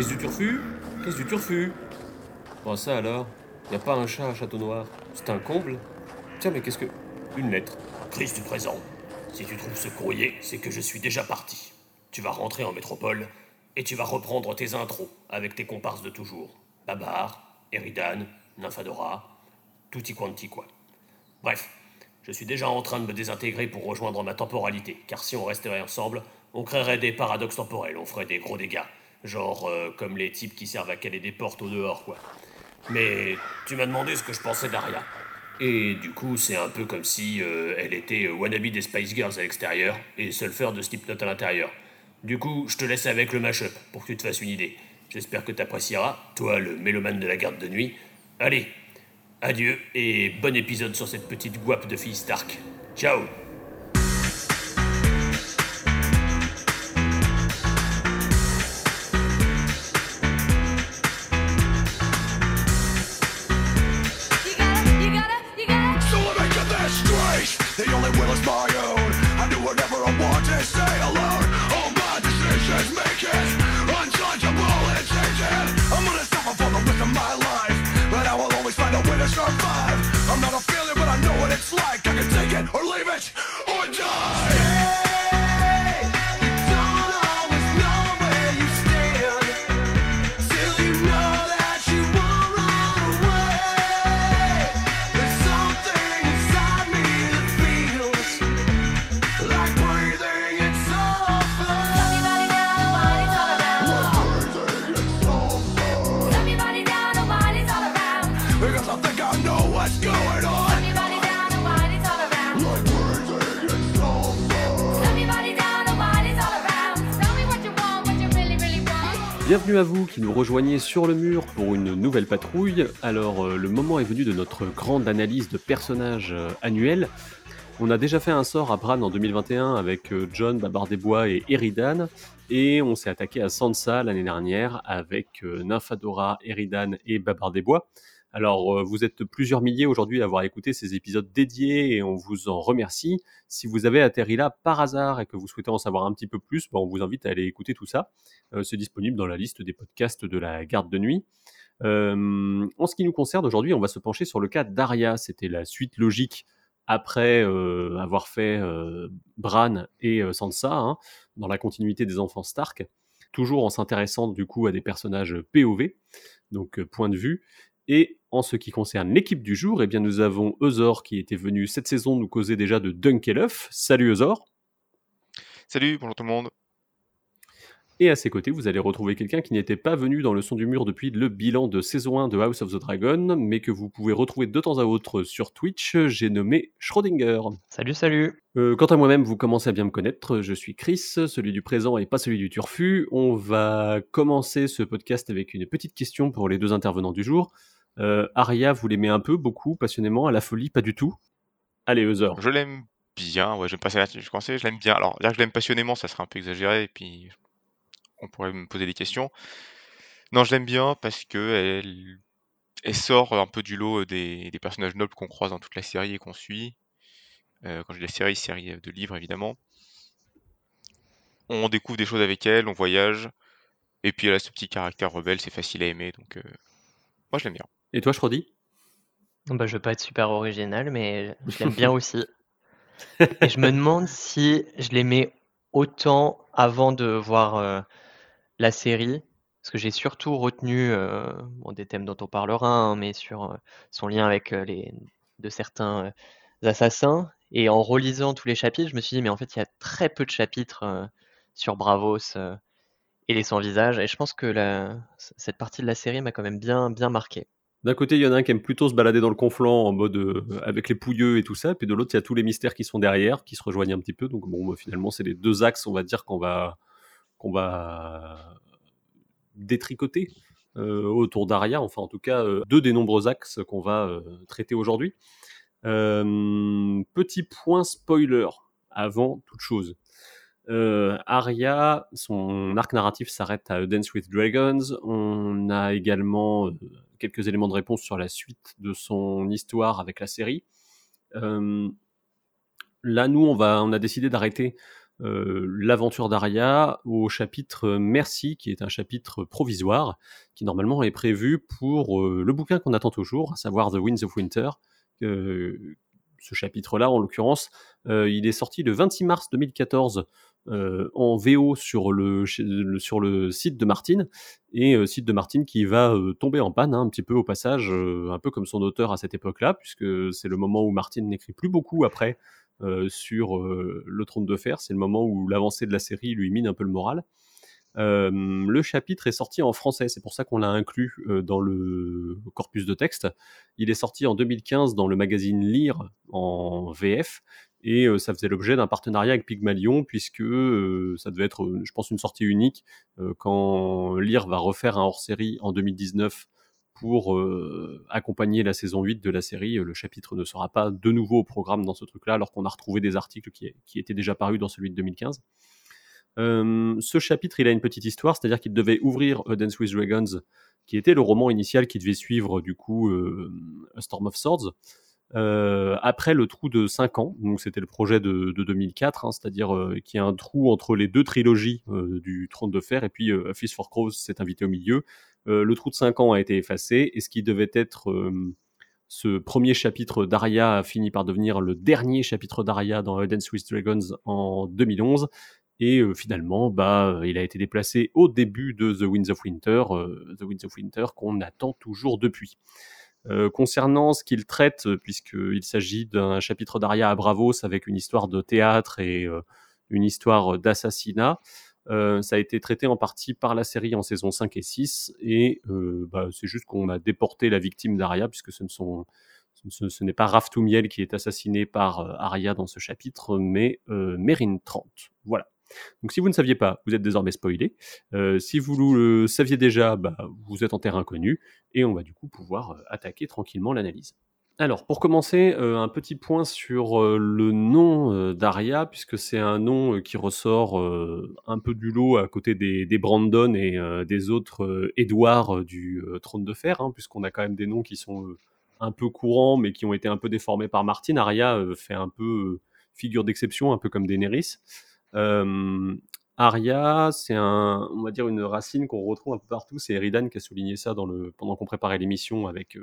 Qu'est-ce du turfu Qu'est-ce du turfu Bon, ça alors Y a pas un chat à Château Noir C'est un comble Tiens, mais qu'est-ce que. Une lettre. Crise du présent. Si tu trouves ce courrier, c'est que je suis déjà parti. Tu vas rentrer en métropole et tu vas reprendre tes intros avec tes comparses de toujours. Babar, Eridan, Nymphadora, tutti quanti quoi. Bref, je suis déjà en train de me désintégrer pour rejoindre ma temporalité, car si on resterait ensemble, on créerait des paradoxes temporels, on ferait des gros dégâts. Genre euh, comme les types qui servent à caler des portes au dehors, quoi. Mais tu m'as demandé ce que je pensais d'Aria. Et du coup, c'est un peu comme si euh, elle était wannabe des Spice Girls à l'extérieur et Sulfur de Slipknot à l'intérieur. Du coup, je te laisse avec le mashup pour que tu te fasses une idée. J'espère que tu apprécieras, toi le mélomane de la garde de nuit. Allez, adieu et bon épisode sur cette petite guape de fille Stark. Ciao what it's like. I can take it or leave it Bienvenue à vous qui nous rejoignez sur le mur pour une nouvelle patrouille. Alors, euh, le moment est venu de notre grande analyse de personnages euh, annuels. On a déjà fait un sort à Bran en 2021 avec euh, John, Babar des Bois et Eridan. Et on s'est attaqué à Sansa l'année dernière avec Nymphadora, Eridan et Babar des Bois. Alors, euh, vous êtes plusieurs milliers aujourd'hui à avoir écouté ces épisodes dédiés et on vous en remercie. Si vous avez atterri là par hasard et que vous souhaitez en savoir un petit peu plus, ben, on vous invite à aller écouter tout ça. Euh, c'est disponible dans la liste des podcasts de la garde de nuit. Euh, en ce qui nous concerne aujourd'hui, on va se pencher sur le cas d'Aria. C'était la suite logique après avoir fait Bran et Sansa, hein, dans la continuité des enfants Stark, toujours en s'intéressant du coup à des personnages POV, donc point de vue. Et en ce qui concerne l'équipe du jour, eh bien nous avons Eusor qui était venu cette saison nous causer déjà de Dunkelhoff. Salut Eusor. Salut, bonjour tout le monde. Et à ses côtés, vous allez retrouver quelqu'un qui n'était pas venu dans le son du mur depuis le bilan de saison 1 de House of the Dragon, mais que vous pouvez retrouver de temps à autre sur Twitch. J'ai nommé Schrödinger. Salut, salut. Euh, quant à moi-même, vous commencez à bien me connaître. Je suis Chris, celui du présent et pas celui du turfu. On va commencer ce podcast avec une petite question pour les deux intervenants du jour. Euh, Aria, vous l'aimez un peu, beaucoup, passionnément, à la folie, pas du tout? Allez, Eusor. Je l'aime bien, ouais, j'aime pas ça, je pensais, je l'aime bien. Alors, dire que je l'aime passionnément, ça serait un peu exagéré, et puis on pourrait me poser des questions. Non, je l'aime bien parce que elle, sort un peu du lot des, des personnages nobles qu'on croise dans toute la série et qu'on suit. Euh, quand je dis la série, série de livres évidemment. On découvre des choses avec elle, on voyage, et puis elle a ce petit caractère rebelle, c'est facile à aimer, donc euh, moi je l'aime bien. Et toi, Schrodi Bah, je veux pas être super original, mais je l'aime bien aussi. Et je me demande si je l'aimais autant avant de voir euh, la série, parce que j'ai surtout retenu euh, bon, des thèmes dont on parlera, hein, mais sur euh, son lien avec les de certains assassins. Et en relisant tous les chapitres, je me suis dit, mais en fait, il y a très peu de chapitres sur Bravos et les sans-visage. Et je pense que la, cette partie de la série m'a quand même bien, bien marqué. D'un côté, il y en a un qui aime plutôt se balader dans le conflant en mode euh, avec les pouilleux et tout ça, puis de l'autre, il y a tous les mystères qui sont derrière, qui se rejoignent un petit peu. Donc bon, bah, finalement, c'est les deux axes, on va dire, qu'on va va détricoter euh, autour d'Aria. Enfin, en tout cas, euh, deux des nombreux axes qu'on va traiter aujourd'hui. Petit point spoiler avant toute chose. Euh, Arya, son arc narratif s'arrête à Dance with Dragons. On a également euh, quelques éléments de réponse sur la suite de son histoire avec la série. Euh, là, nous, on, a décidé d'arrêter euh, l'aventure d'Arya au chapitre Merci, qui est un chapitre provisoire, qui normalement est prévu pour le bouquin qu'on attend toujours, à savoir The Winds of Winter. Ce chapitre-là, en l'occurrence, il est sorti le 26 mars 2014 euh, en VO sur le, sur le site de Martine, et euh, site de Martine qui va euh, tomber en panne hein, un petit peu au passage, un peu comme son auteur à cette époque-là, puisque c'est le moment où Martine n'écrit plus beaucoup après sur le trône de fer, c'est le moment où l'avancée de la série lui mine un peu le moral. Le chapitre est sorti en français, c'est pour ça qu'on l'a inclus dans le corpus de texte. Il est sorti en 2015 dans le magazine Lire en VF et euh, ça faisait l'objet d'un partenariat avec Pygmalion puisque euh, ça devait être, euh, je pense, une sortie unique quand Lire va refaire un hors-série en 2019 pour accompagner la saison 8 de la série. Le chapitre ne sera pas de nouveau au programme dans ce truc-là alors qu'on a retrouvé des articles qui, étaient déjà parus dans celui de 2015. Euh, ce chapitre, il a une petite histoire, c'est-à-dire qu'il devait ouvrir A Dance with Dragons, qui était le roman initial qui devait suivre du coup A Storm of Swords. Euh, après le trou de 5 ans, donc c'était le projet de, de 2004, hein, c'est-à-dire euh, qu'il y a un trou entre les deux trilogies euh, du Trône de Fer, et puis euh, A Feast for Crows s'est invité au milieu. Euh, le trou de 5 ans a été effacé, et ce qui devait être ce premier chapitre d'Aria a fini par devenir le dernier chapitre d'Aria dans Dance with Dragons en 2011. Et finalement, bah, il a été déplacé au début de The Winds of Winter, The Winds of Winter qu'on attend toujours depuis. Euh, concernant ce qu'il traite, euh, puisqu'il s'agit d'un chapitre d'Aria à Bravos avec une histoire de théâtre et euh, une histoire d'assassinat, ça a été traité en partie par la série en saison 5 et 6, et bah, c'est juste qu'on a déporté la victime d'Aria, puisque ce n'est pas Raftumiel qui est assassiné par Arya dans ce chapitre, mais Mérine 30. Voilà. Donc si vous ne saviez pas, vous êtes désormais spoilé. Euh, si vous le saviez déjà, bah, vous êtes en terre inconnue, et on va du coup pouvoir euh, attaquer tranquillement l'analyse. Alors, pour commencer, euh, un petit point sur le nom euh, d'Aria, puisque c'est un nom qui ressort un peu du lot à côté des, Brandon et des autres Édouard du Trône de Fer, hein, puisqu'on a quand même des noms qui sont un peu courants, mais qui ont été un peu déformés par Martine. Aria fait un peu figure d'exception, un peu comme Daenerys. Aria, c'est un, on va dire une racine qu'on retrouve un peu partout. C'est Eridan qui a souligné ça dans le, pendant qu'on préparait l'émission avec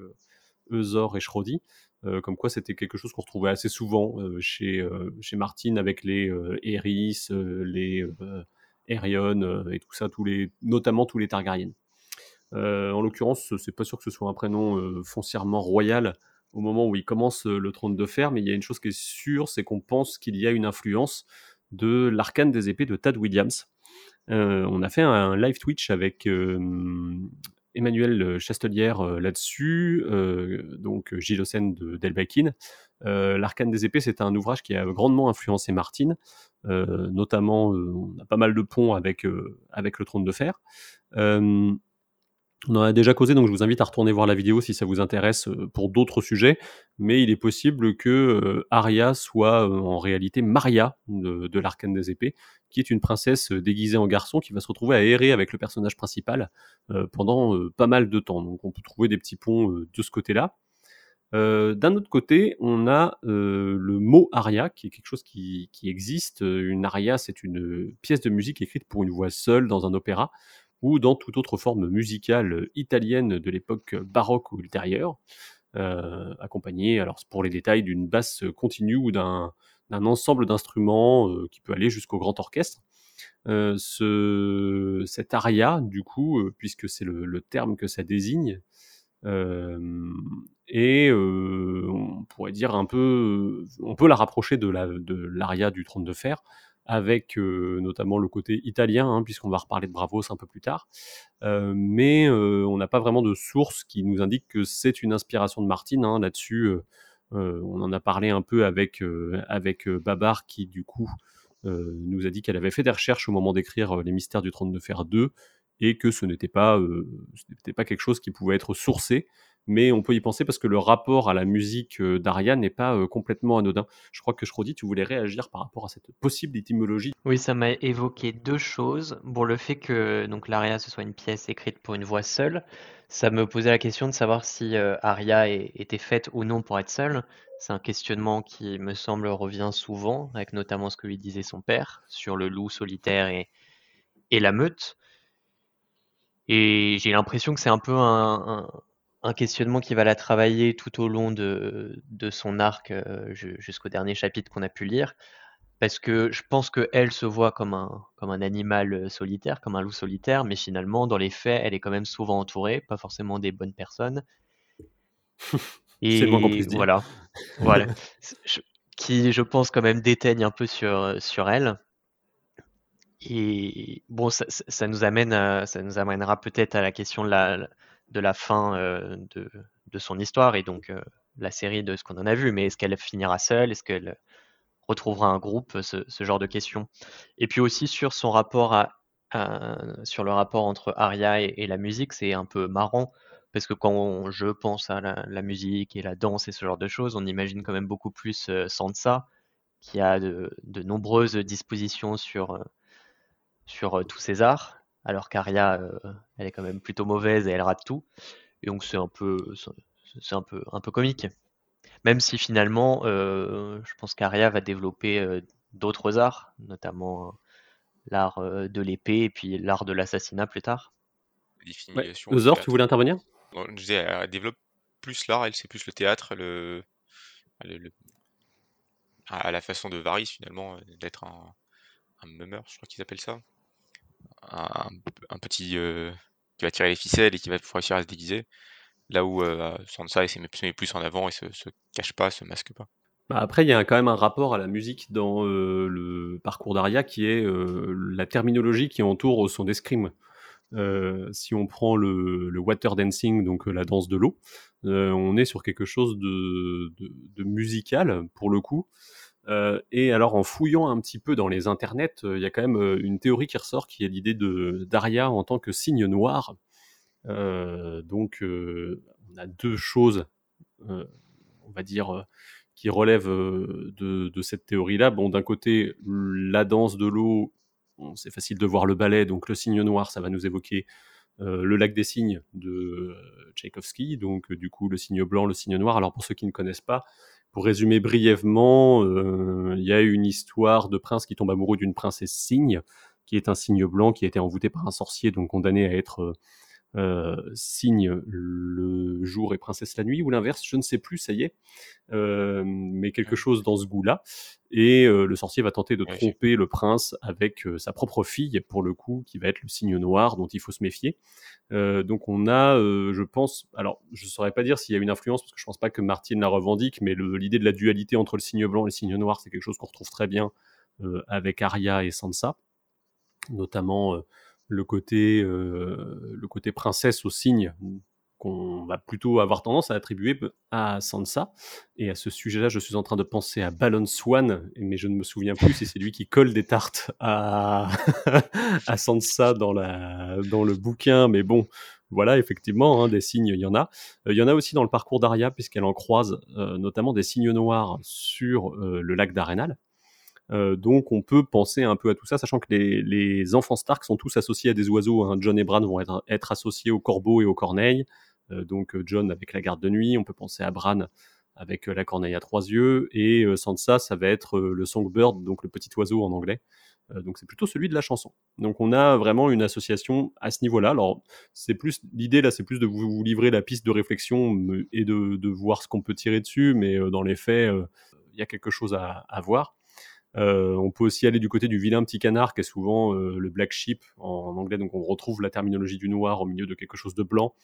Eusor et Schrodi. Euh, comme quoi c'était quelque chose qu'on retrouvait assez souvent chez, Martine avec les Eris, les Aerion et tout ça, notamment tous les Targaryens. En l'occurrence, c'est pas sûr que ce soit un prénom foncièrement royal au moment où il commence le trône de fer, mais il y a une chose qui est sûre, c'est qu'on pense qu'il y a une influence de l'arcane des épées de Tad Williams. Euh, on a fait un live Twitch avec euh, Emmanuel Chastelière euh, là-dessus, donc Gilles Ossen de Delbakin. L'arcane des épées, c'est un ouvrage qui a grandement influencé Martine, notamment on a pas mal de ponts avec, avec le trône de fer. On en a déjà causé, donc je vous invite à retourner voir la vidéo si ça vous intéresse euh, pour d'autres sujets. Mais il est possible que euh, Arya soit euh, en réalité Maria de, l'Arcane des Épées, qui est une princesse déguisée en garçon qui va se retrouver à errer avec le personnage principal pendant pas mal de temps. Donc on peut trouver des petits ponts de ce côté-là. D'un autre côté, on a le mot aria, qui est quelque chose qui, existe. Une aria, c'est une pièce de musique écrite pour une voix seule dans un opéra ou dans toute autre forme musicale italienne de l'époque baroque ou ultérieure, euh, accompagnée, alors pour les détails, d'une basse continue ou d'un ensemble d'instruments euh, qui peut aller jusqu'au grand orchestre. Euh, ce, cet aria, du coup, euh, puisque c'est le, terme que ça désigne, euh, et euh, on pourrait dire un peu, on peut la rapprocher de la de l'aria du Trône de Fer, avec euh, notamment le côté italien, hein, puisqu'on va reparler de Bravos un peu plus tard. Euh, mais euh, on n'a pas vraiment de source qui nous indique que c'est une inspiration de Martine. Hein, Là-dessus, on en a parlé un peu avec avec Babar, qui du coup nous a dit qu'elle avait fait des recherches au moment d'écrire Les Mystères du Trône de Fer 2 et que ce ce n'était pas quelque chose qui pouvait être sourcé, mais on peut y penser parce que le rapport à la musique euh, d'Aria n'est pas euh, complètement anodin. Je crois que Shrodi, tu voulais réagir par rapport à cette possible étymologie. Oui, ça m'a évoqué deux choses. Bon, le fait que donc l'aria ce soit une pièce écrite pour une voix seule, ça me posait la question de savoir si euh, aria était faite ou non pour être seule. C'est un questionnement qui me semble revient souvent, avec notamment ce que lui disait son père sur le loup solitaire et, et la meute. Et j'ai l'impression que c'est un peu un- un questionnement qui va la travailler tout au long de, de son arc euh, ju- jusqu'au dernier chapitre qu'on a pu lire. Parce que je pense qu'elle se voit comme un, comme un animal euh, solitaire, comme un loup solitaire, mais finalement, dans les faits, elle est quand même souvent entourée, pas forcément des bonnes personnes. Et dire. voilà, voilà. Je- qui, je pense, quand même déteigne un peu sur, sur elle. Et bon, ça, ça- ça nous amène à- ça nous amènera peut-être à la question de la, de la fin euh, de, de son histoire et donc euh, la série de ce qu'on en a vu. Mais est-ce qu'elle finira seule? Est-ce qu'elle retrouvera un groupe? Ce, ce genre de questions. Et puis aussi sur son rapport à, sur le rapport entre Arya et, la musique, c'est un peu marrant parce que quand je pense à la, musique et la danse et ce genre de choses, on imagine quand même beaucoup plus euh, Sansa qui a de, nombreuses dispositions sur, sur tous ces arts, alors qu'Aria, euh, elle est quand même plutôt mauvaise et elle rate tout. Et donc c'est un peu, c'est un peu, un peu comique. Même si finalement, euh, je pense qu'Aria va développer euh, d'autres arts, notamment euh, l'art euh, de l'épée et puis l'art de l'assassinat plus tard. Ouais. Définition au Zor, tu voulais intervenir? Non, je disais, elle développe plus l'art, elle, c'est plus le théâtre, le, le- le- à la façon de Varys finalement, d'être un, un mummer, je crois qu'ils appellent ça. Un, un petit euh, qui va tirer les ficelles et qui va réussir à se déguiser. Là où euh, Sansa, elle se met, plus en avant et se, se cache pas, se masque pas. Bah, après, il y a quand même un rapport à la musique dans euh, le parcours d'Aria qui est euh, la terminologie qui entoure son escrime. Si on prend le, water dancing, donc la danse de l'eau, on est sur quelque chose de musical pour le coup. Euh, et alors en fouillant un petit peu dans les internets, euh, il y a quand même euh, une théorie qui ressort qui est l'idée de d'Aria en tant que signe noir. Donc on a deux choses, on va dire, qui relèvent de, cette théorie-là. Bon, d'un côté, la danse de l'eau, c'est facile de voir le ballet, donc le signe noir, ça va nous évoquer le lac des signes de Tchaïkovski, donc du coup le signe blanc, le signe noir. Alors pour ceux qui ne connaissent pas, pour résumer brièvement, euh, il y a une histoire de prince qui tombe amoureux d'une princesse cygne, qui est un cygne blanc qui a été envoûté par un sorcier, donc condamné à être euh, cygne le jour et princesse la nuit, ou l'inverse, je ne sais plus, ça y est, Euh, mais quelque chose dans ce goût-là. Et euh, le sorcier va tenter de tromper le prince avec sa propre fille, pour le coup, qui va être le signe noir, dont il faut se méfier. Donc on a, je pense, alors je ne saurais pas dire s'il y a une influence, parce que je pense pas que Martine la revendique, mais l'idée de la dualité entre le signe blanc et le signe noir, c'est quelque chose qu'on retrouve très bien euh, avec Arya et Sansa, notamment euh, le côté euh, le côté princesse au signe qu'on va plutôt avoir tendance à attribuer à Sansa. Et à ce sujet-là, je suis en train de penser à Balon Swan, mais je ne me souviens plus si c'est lui qui colle des tartes à, à Sansa dans, la, dans le bouquin. Mais bon, voilà, effectivement, hein, des signes, il y en a. Euh, Il y en a aussi dans le parcours d'Arya, puisqu'elle en croise euh, notamment des signes noirs sur euh, le lac d'Arenal. Euh, donc on peut penser un peu à tout ça, sachant que les, les enfants Stark sont tous associés à des oiseaux. hein. John et Bran vont être, être associés aux corbeaux et aux corneilles. Euh, donc euh, John avec la garde de nuit, on peut penser à Bran avec la corneille à trois yeux, et Sansa, ça va être le songbird, donc le petit oiseau en anglais. Donc c'est plutôt celui de la chanson. Donc on a vraiment une association à ce niveau-là. Alors c'est plus l'idée là, c'est plus de vous, livrer la piste de réflexion et de, de voir ce qu'on peut tirer dessus, mais dans les faits, il y a quelque chose à, à voir. Euh, on peut aussi aller du côté du vilain petit canard, qui est souvent euh, le black sheep en, anglais, donc on retrouve la terminologie du noir au milieu de quelque chose de blanc.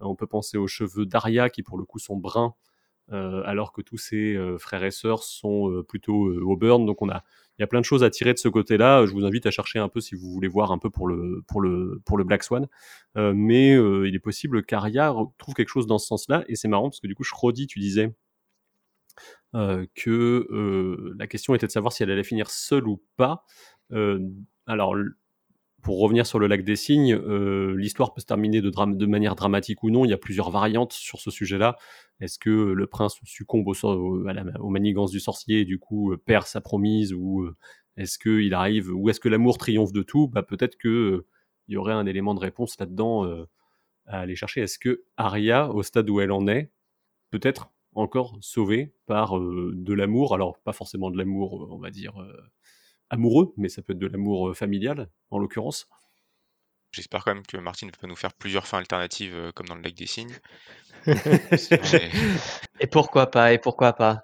Euh, on peut penser aux cheveux d'Aria, qui pour le coup sont bruns, alors que tous ses frères et sœurs sont plutôt auburn. Donc on a, il y a plein de choses à tirer de ce côté-là. Je vous invite à chercher un peu si vous voulez voir un peu pour le pour le pour le Black Swan. Mais il est possible qu'Aria trouve quelque chose dans ce sens-là. Et c'est marrant parce que du coup, Shrodi, tu disais euh, que euh, la question était de savoir si elle allait finir seule ou pas. Euh, alors pour revenir sur le lac des euh, l'histoire peut se terminer de, manière dramatique ou non. Il y a plusieurs variantes sur ce sujet-là. Est-ce que le prince succombe au, aux manigances du sorcier et du coup perd sa promise ou est-ce qu'il arrive ou est-ce que l'amour triomphe de tout? Bah, Peut-être que euh, il y aurait un élément de réponse là-dedans à aller chercher. Est-ce que Arya, au stade où elle en est, peut être encore sauvée par euh, de l'amour Alors pas forcément de l'amour, euh, on va dire euh, amoureux, mais ça peut être de l'amour euh, familial en l'occurrence. J'espère quand même que Martin ne va pas nous faire plusieurs fins alternatives euh, comme dans le lac des Cygnes. Mais- Et pourquoi pas, et pourquoi pas?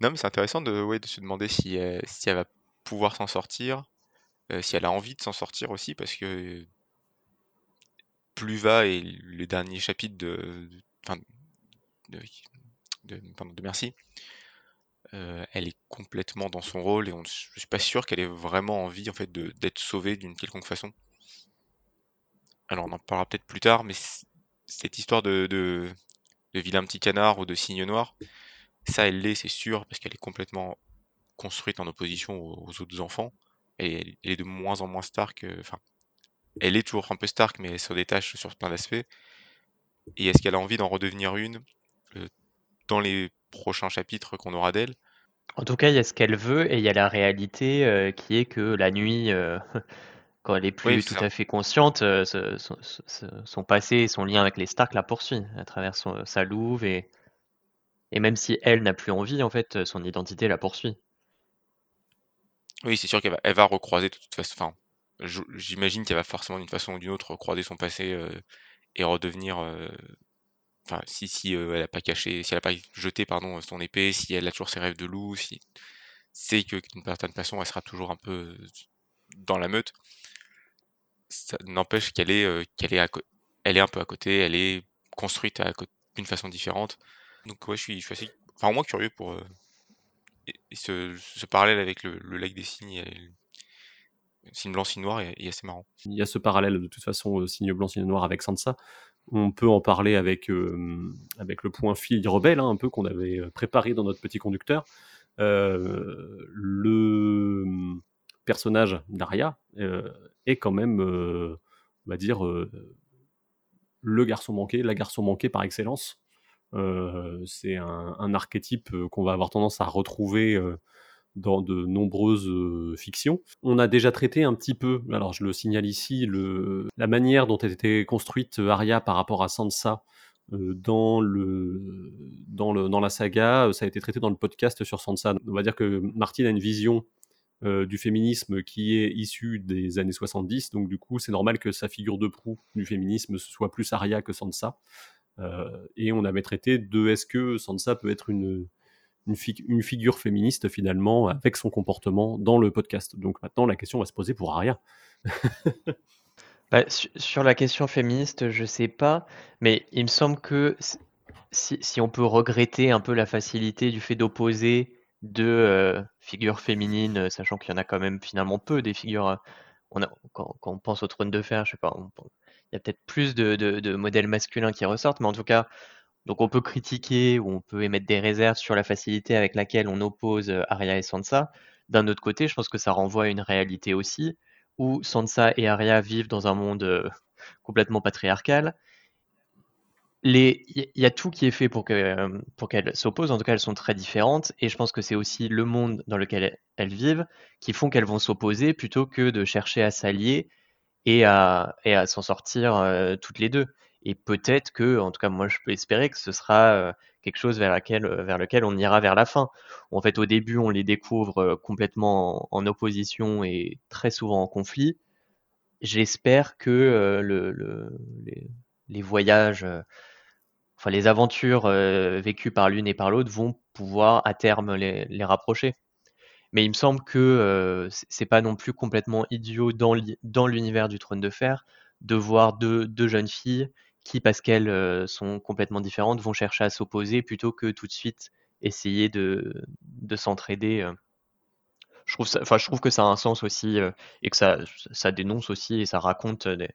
Non, mais c'est intéressant de, ouais, de se demander si, elle- si elle va pouvoir s'en sortir, euh, si elle a envie de s'en sortir aussi, parce que plus va et les derniers chapitres de, de, enfin, de, de- de Merci, euh, elle est complètement dans son rôle et on, je suis pas sûr qu'elle ait vraiment envie en fait d'être sauvée d'une quelconque façon. Alors on en parlera peut-être plus tard, mais cette histoire de, vilain petit canard ou de cygne noir, ça elle l'est, c'est sûr, parce qu'elle est complètement construite en opposition aux, autres enfants. Et elle, elle est de moins en moins Stark. euh, Enfin, elle est toujours un peu Stark, mais elle se détache sur plein d'aspects. Et est-ce qu'elle a envie d'en redevenir une? Euh, dans les prochains chapitres qu'on aura d'elle? En tout cas, il y a ce qu'elle veut et il y a la réalité euh, qui est que la nuit, euh, quand elle est plus Oui, tout ça. à fait consciente, euh, ce- son, ce- son passé et son lien avec les Stark la poursuit à travers son- sa louve et, et même si elle n'a plus envie, en fait, son identité la poursuit. Oui, c'est sûr qu'elle va, elle va recroiser de toute façon. Enfin, j'imagine qu'elle va forcément d'une façon ou d'une autre recroiser son passé et redevenir. Euh, Enfin, si si euh, elle a pas caché, si elle a pas jeté pardon son épée, si elle a toujours ses rêves de loup, si c'est que d'une certaine façon elle sera toujours un peu euh, dans la meute. Ça n'empêche qu'elle est euh, qu'elle est à elle est un peu à côté, elle est construite à d'une façon différente. Donc ouais, je suis assez, enfin au moins curieux pour euh, ce, parallèle avec le, lac des cygnes, et signe blanc, signe noir est, assez marrant. Il y a ce parallèle de toute façon, euh, signe blanc, signe noir avec Sansa. On peut en parler avec, euh, avec le point fille rebelle, hein, un peu qu'on avait euh, préparé dans notre petit conducteur. Euh, le personnage d'Arya euh, est quand même, on va dire, le garçon manqué, la garçon manquée par excellence. C'est un, archétype qu'on va avoir tendance à retrouver dans de nombreuses euh, fictions. On a déjà traité un petit peu, alors je le signale ici, la manière dont été construite euh, Arya par rapport à Sansa euh, dans, la saga. Ça a été traité dans le podcast sur Sansa. On va dire que Martin a une vision du féminisme qui est issue des années 70, donc du coup c'est normal que sa figure de proue du féminisme soit plus Arya que Sansa. Et on avait traité de est-ce que Sansa peut être une, une, fi- une figure féministe finalement avec son comportement dans le podcast. Donc maintenant la question va se poser pour Arya. Bah, su- sur la question féministe, je sais pas, mais il me semble que si, on peut regretter un peu la facilité du fait d'opposer deux euh, figures féminines, sachant qu'il y en a quand même finalement peu des figures. euh, quand, on pense au trône de fer, je sais pas, il y a peut-être plus de modèles masculins qui ressortent, mais en tout cas, donc on peut critiquer ou on peut émettre des réserves sur la facilité avec laquelle on oppose euh, Arya et Sansa. D'un autre côté, je pense que ça renvoie à une réalité aussi, où Sansa et Arya vivent dans un monde euh, complètement patriarcal. Il y, a tout qui est fait euh, pour qu'elles s'opposent, en tout cas elles sont très différentes, et je pense que c'est aussi le monde dans lequel elles, vivent qui font qu'elles vont s'opposer plutôt que de chercher à s'allier et à, s'en sortir toutes les deux. Et peut-être que, en tout cas moi je peux espérer que ce sera quelque chose vers, vers lequel on ira vers la fin. En fait au début on les découvre complètement en, opposition et très souvent en conflit. J'espère que le, le- les, voyages, enfin les aventures vécues par l'une et par l'autre vont pouvoir à terme les, rapprocher. Mais il me semble que euh, c'est pas non plus complètement idiot dans l'univers du Trône de Fer de voir deux jeunes filles qui, parce qu'elles euh, sont complètement différentes, vont chercher à s'opposer plutôt que tout de suite essayer de, de s'entraider. euh. Je trouve ça, je trouve que ça a un sens aussi euh, et que ça, ça dénonce aussi et ça raconte des,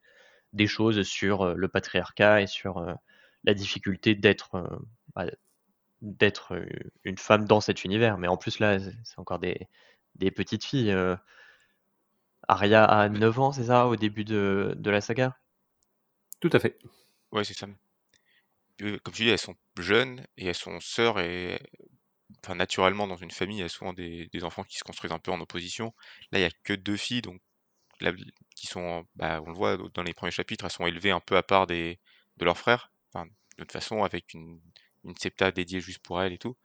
des choses sur le patriarcat et sur la difficulté d'être bah, d'être une femme dans cet univers. Mais en plus là, c'est encore des, des petites filles. Arya a 9 ans, c'est ça, au début de, de la saga? Tout à fait. Ouais, c'est ça. Comme tu dis, elles sont jeunes et elles sont sœurs et enfin, naturellement dans une famille, il y a souvent des, enfants qui se construisent un peu en opposition. Là, il y a que deux filles, donc qui sont, bah, on le voit dans les premiers chapitres, elles sont élevées un peu à part des, de leurs frères, de toute façon avec une, une septa dédiée juste pour elles et tout.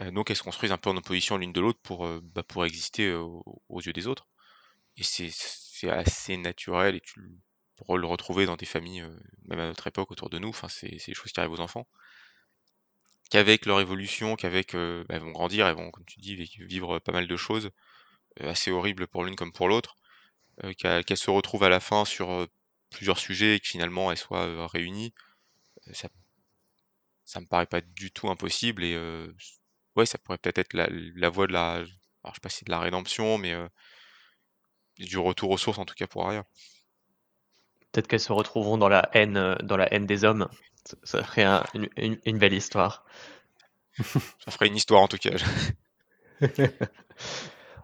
Euh, donc elles se construisent un peu en opposition l'une de l'autre pour, euh, bah, pour exister aux, yeux des autres. Et c'est assez naturel et tu pour le retrouver dans des familles, euh, même à notre époque autour de nous, enfin, c'est des choses qui arrivent aux enfants. Qu'avec leur évolution, qu'avec, euh, bah, elles vont grandir, elles vont, comme tu dis, vi- vivre pas mal de choses euh, assez horribles pour l'une comme pour l'autre, qu'elles se retrouvent à la fin sur plusieurs sujets et que finalement elles soient réunies, ça, ça me paraît pas du tout impossible et ouais, ça pourrait peut-être être la, voie de la, alors, je sais pas si de la rédemption, mais du retour aux sources en tout cas pour Arya. Peut-être qu'elles se retrouveront dans la haine, euh, dans la haine des hommes. Ça, ça ferait un- une, belle histoire. Ça ferait une histoire en tout cas.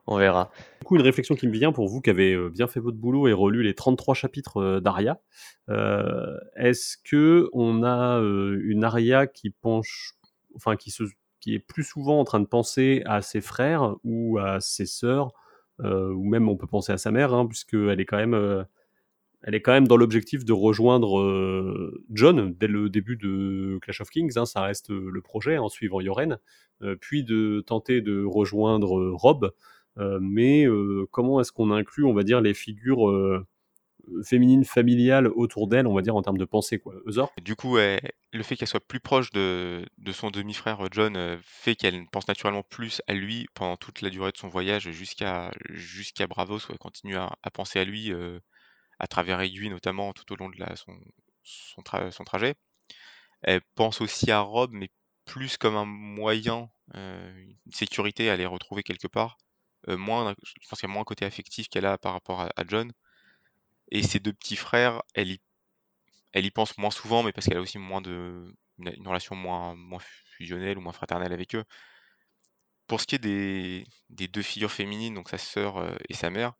On verra. Du coup, une réflexion qui me vient pour vous qui avez euh, bien fait votre boulot et relu les 33 chapitres euh, d'Aria. Euh, Est-ce que on a euh, une Aria qui penche, enfin qui se, qui est plus souvent en train de penser à ses frères ou à ses sœurs, euh, ou même on peut penser à sa mère, hein, puisqu'elle est quand même, euh, elle est quand même dans l'objectif de rejoindre euh, John dès le début de Clash of Kings. hein, ça reste euh, le projet en suivant Yoren, euh, puis de tenter de rejoindre Rob. Mais comment est-ce qu'on inclut, on va dire, les figures féminines familiales autour d'elle, on va dire, en termes de pensée, quoi? Du coup, le fait qu'elle soit plus proche de, de son demi-frère John fait qu'elle pense naturellement plus à lui pendant toute la durée de son voyage jusqu'à Bravos, où elle continue à, penser à lui à travers Aiguille notamment tout au long de son, son, tra- son trajet. Elle pense aussi à Rob, mais plus comme un moyen, euh, une sécurité à les retrouver quelque part. Euh, moins, je pense qu'il y a moins un côté affectif qu'elle a par rapport à, John. Et ses deux petits frères, elle y, pense moins souvent, mais parce qu'elle a aussi moins de, une, relation moins, moins fusionnelle ou moins fraternelle avec eux. Pour ce qui est des, des deux figures féminines, donc sa sœur euh, et sa mère,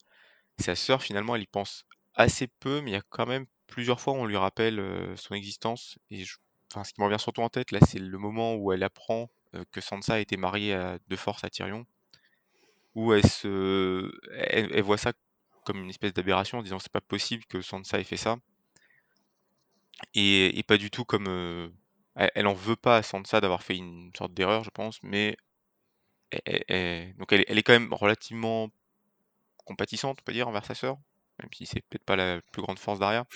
sa sœur finalement elle y pense assez peu, mais il y a quand même plusieurs fois où on lui rappelle son existence. Et enfin, ce qui me revient surtout en tête là, c'est le moment où elle apprend que Sansa a été mariée de force à Tyrion, où elle se, elle, voit ça comme une espèce d'aberration en disant c'est pas possible que Sansa ait fait ça, et, pas du tout comme elle, elle en veut pas à Sansa d'avoir fait une sorte d'erreur, je pense, mais donc elle est quand même relativement compatissante, on peut dire, envers sa sœur, même si c'est peut-être pas la plus grande force d'Arya.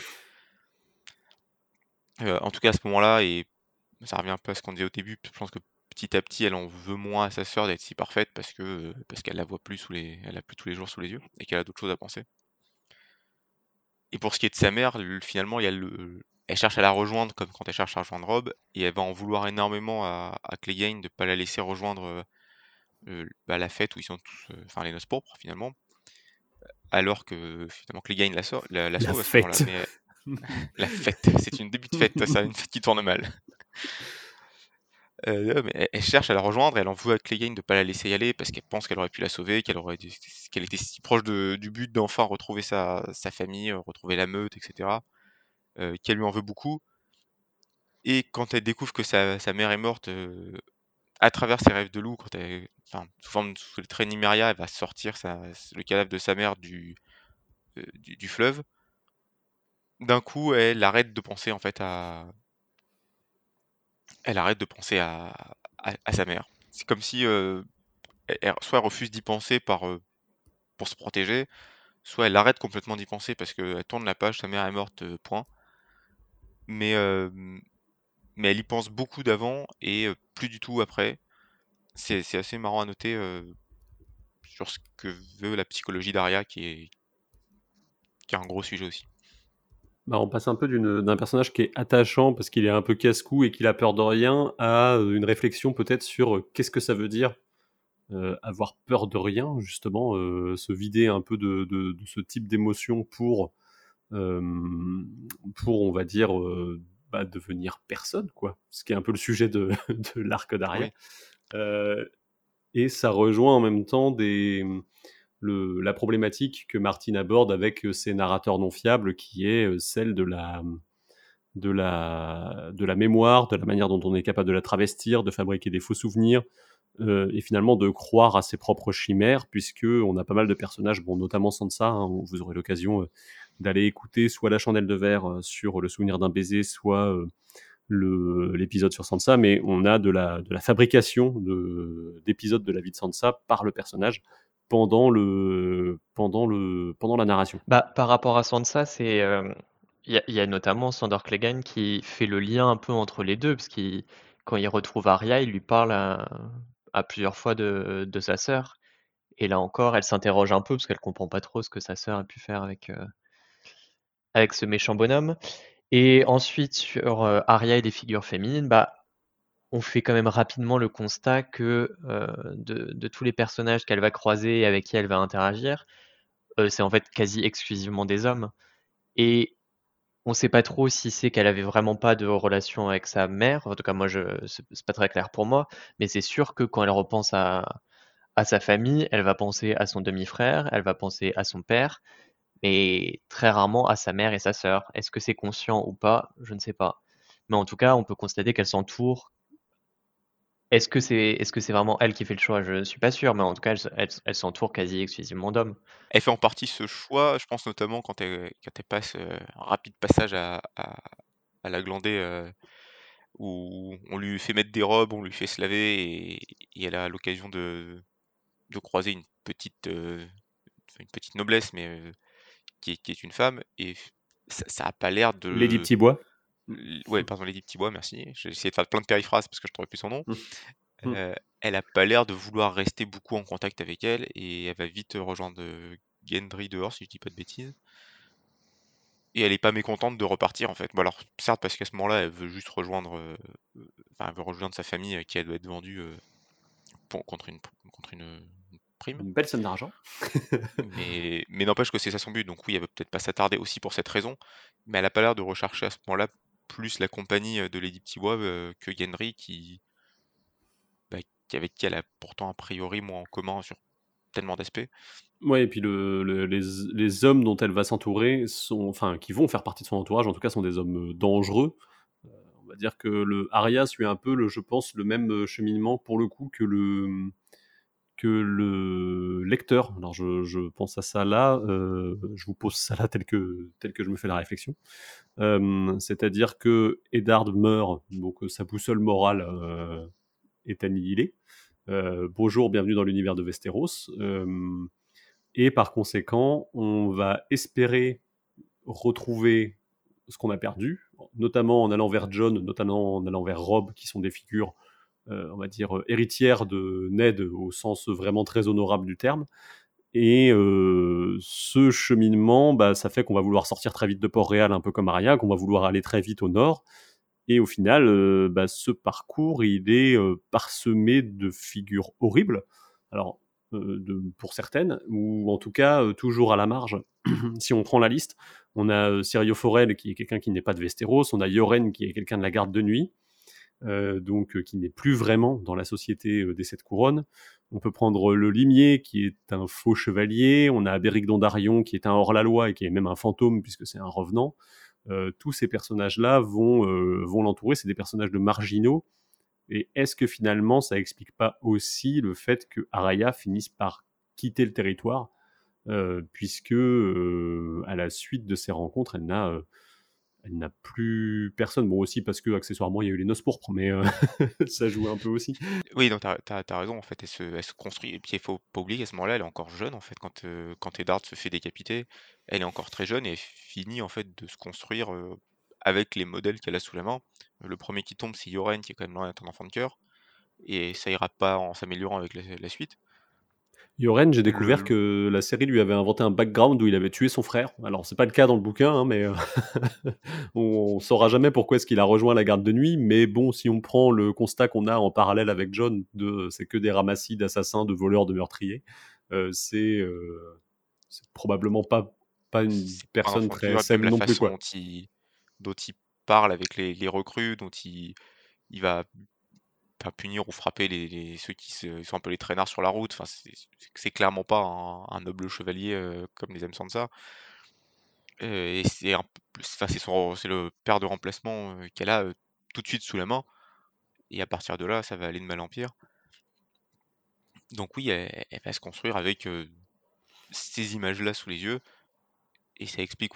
Euh, en tout cas, à ce moment-là, et ça revient un peu à ce qu'on disait au début, je pense que petit à petit, elle en veut moins à sa sœur d'être si parfaite parce que euh, parce qu'elle la voit plus sous les, tous les jours sous les yeux et qu'elle a d'autres choses à penser. Et pour ce qui est de sa mère, le- finalement, elle cherche à la rejoindre comme quand elle cherche à rejoindre Rob, et elle va en vouloir énormément à, à Clegane de pas la laisser rejoindre euh, bah, la fête où ils sont tous, enfin les noces pourpres finalement, alors que finalement Clegane la, sau- la, la La sauve à ce la fête, c'est une début de fête, ça, une fête qui tourne mal. Euh, mais elle, cherche à la rejoindre, elle en veut à Clegane de pas la laisser y aller parce qu'elle pense qu'elle aurait pu la sauver, qu'elle aurait, qu'elle était si proche de- du but d'enfin retrouver sa, sa famille, euh, retrouver la meute, etc. euh, qu'elle lui en veut beaucoup. Et quand elle découvre que sa, sa mère est morte, euh, à travers ses rêves de loup, quand elle, enfin, sous forme sous les traits Nymeria, elle va sortir sa- le cadavre de sa mère du, euh, du, du fleuve. D'un coup, elle arrête de penser en fait à, elle arrête de penser à, à, sa mère. C'est comme si euh, elle- elle- soit elle refuse d'y penser par, euh, pour se protéger, soit elle arrête complètement d'y penser parce qu'elle tourne la page, sa mère est morte, euh, point. Mais, euh, mais elle y pense beaucoup d'avant et plus du tout après. C'est assez marrant à noter sur ce que veut la psychologie d'Aria, qui est, qui est un gros sujet aussi. Bah, on passe un peu d'un personnage qui est attachant parce qu'il est un peu casse-cou et qu'il a peur de rien à une réflexion peut-être sur qu'est-ce que ça veut dire avoir peur de rien, justement, se vider un peu de, de- ce type d'émotion pour, pour, on va dire, bah, devenir personne, quoi. Ce qui est un peu le sujet de, de l'arc d'Aria. Oui. Euh, et ça rejoint en même temps des, le, la problématique que Martin aborde avec euh, ses narrateurs non fiables, qui est euh, celle de la, de, la, de la mémoire, de la manière dont on est capable de la travestir, de fabriquer des faux souvenirs, euh, et finalement de croire à ses propres chimères, puisque on a pas mal de personnages, bon, notamment Sansa, hein, vous aurez l'occasion euh, d'aller écouter soit la chandelle de verre euh, sur le souvenir d'un baiser, soit euh, l'épisode sur Sansa, mais on a de la, de la fabrication de- d'épisodes de la vie de Sansa par le personnage pendant, le, pendant, le, pendant la narration. Bah, par rapport à Sansa, c'est euh, il il y a notamment Sandor Clegane qui fait le lien un peu entre les deux, parce qu'il quand il retrouve Arya, il lui parle à, plusieurs fois de, de sa sœur. Et là encore, elle s'interroge un peu parce qu'elle comprend pas trop ce que sa sœur a pu faire avec, euh, avec ce méchant bonhomme. Et ensuite, sur euh, Arya et les figures féminines, bah, on fait quand même rapidement le constat que euh, de, tous les personnages qu'elle va croiser et avec qui elle va interagir, euh, c'est en fait quasi exclusivement des hommes. Et on sait pas trop si c'est qu'elle avait vraiment pas de relation avec sa mère. En tout cas, moi, je, c'est pas très clair pour moi. Mais c'est sûr que quand elle repense à sa famille, elle va penser à son demi-frère, elle va penser à son père, mais très rarement à sa mère et sa sœur. Est-ce que c'est conscient ou pas? Je ne sais pas. Mais en tout cas, on peut constater qu'elle s'entoure. Est-ce que c'est est-ce que c'est vraiment elle qui fait le choix? Je ne suis pas sûr, mais en tout cas, elle, elle, s'entoure quasi exclusivement d'hommes. Elle fait en partie ce choix, je pense notamment quand elle, passe euh, un rapide passage à, à, la glandée euh, où on lui fait mettre des robes, on lui fait se laver et, elle a l'occasion de, de croiser une petite, euh, une petite noblesse, mais qui, est, qui est une femme et ça, ça a pas l'air de. Lady Petitbois. Ouais, pardon, Lady Petitbois, merci. J'ai essayé de faire plein de périphrases parce que je trouvais plus son nom. Mm. Mm. Euh, elle a pas l'air de vouloir rester beaucoup en contact avec elle et elle va vite rejoindre euh, Gendry dehors, si je dis pas de bêtises. Et elle est pas mécontente de repartir en fait. Bon alors certes parce qu'à ce moment-là elle veut juste rejoindre, euh, euh, enfin elle veut rejoindre sa famille euh, qui elle doit être vendue euh, pour- contre une contre une prime. Une belle somme d'argent. Mais, mais n'empêche que c'est ça son but, donc oui, elle va peut-être pas s'attarder aussi pour cette raison, mais elle a pas l'air de rechercher à ce moment-là plus la compagnie euh, de Lady Petitbois euh, que Gendry qui, bah, qui- avec qui elle a pourtant a priori moins en commun sur tellement d'aspects. Ouais, et puis le, le- les, les hommes dont elle va s'entourer sont, enfin, qui vont faire partie de son entourage, en tout cas, sont des hommes euh, dangereux. Euh, on va dire que le Arya suit un peu, le, je pense, le même cheminement pour le coup que le que le lecteur. Alors je, pense à ça là, euh, je vous pose ça là tel que tel que je me fais la réflexion. Euh, C'est-à-dire que Eddard meurt, donc euh, sa boussole morale est annihilée. Bonjour, bienvenue dans l'univers de Westeros. Et par conséquent, on va espérer retrouver ce qu'on a perdu, notamment en allant vers John, notamment en allant vers Rob, qui sont des figures, on va dire, euh, héritières de Ned au sens vraiment très honorable du terme. Et euh, ce cheminement, bah, ça fait qu'on va vouloir sortir très vite de Port-Réal, un peu comme Arya, qu'on va vouloir aller très vite au nord. Et au final, euh, bah, ce parcours, il est euh, parsemé de figures horribles. Alors, euh, pour certaines, ou en tout cas euh, toujours à la marge. si on prend la liste, on a euh, Sirio Forel qui est quelqu'un qui n'est pas de Westeros, on a Yoren qui est quelqu'un de la garde de nuit, euh, donc euh, qui n'est plus vraiment dans la société euh, des Sept Couronnes. On peut prendre le Limier qui est un faux chevalier, on a Beric Dondarion qui est un hors-la-loi et qui est même un fantôme puisque c'est un revenant. Euh, tous ces personnages-là vont, euh, vont l'entourer, c'est des personnages de marginaux. Et est-ce que finalement ça explique pas aussi le fait que Araya finisse par quitter le territoire, euh, puisque euh, à la suite de ces rencontres, elle n'a, euh, elle n'a plus personne. Bon aussi parce que accessoirement il y a eu les noces pourpres, mais euh, ça joue un peu aussi. Oui, t'as, t'as- t'as raison, en fait, elle se, construit. Et puis, il faut pas oublier qu'à ce moment-là, elle est encore jeune, en fait, quand, euh, quand Eddard se fait décapiter. Elle est encore très jeune et finit, en fait, de se construire euh, avec les modèles qu'elle a sous la main. Le premier qui tombe, c'est Yoren, qui est quand même loin d'être un enfant de cœur. Et ça ira pas en s'améliorant avec la suite. Yoren, j'ai découvert Le- que la série lui avait inventé un background où il avait tué son frère. Alors c'est pas le cas dans le bouquin, hein, mais euh, on, on saura jamais pourquoi est-ce qu'il a rejoint la garde de nuit. Mais bon, si on prend le constat qu'on a en parallèle avec John, de c'est que des ramassis d'assassins, de voleurs, de meurtriers, euh, c'est euh, probablement pas pas une pas personne très saine non plus quoi. dont il, dont il parle avec les, les recrues, dont il, il va punir ou frapper les, ceux qui sont un peu les traînards sur la route. C'est clairement pas un, noble chevalier euh, comme les aime Sansa. Euh, et c'est le père de remplacement euh, qu'elle a euh, tout de suite sous la main. Et à partir de là, ça va aller de mal en pire. Donc oui, elle, va se construire avec ces images-là sous les yeux. Et ça explique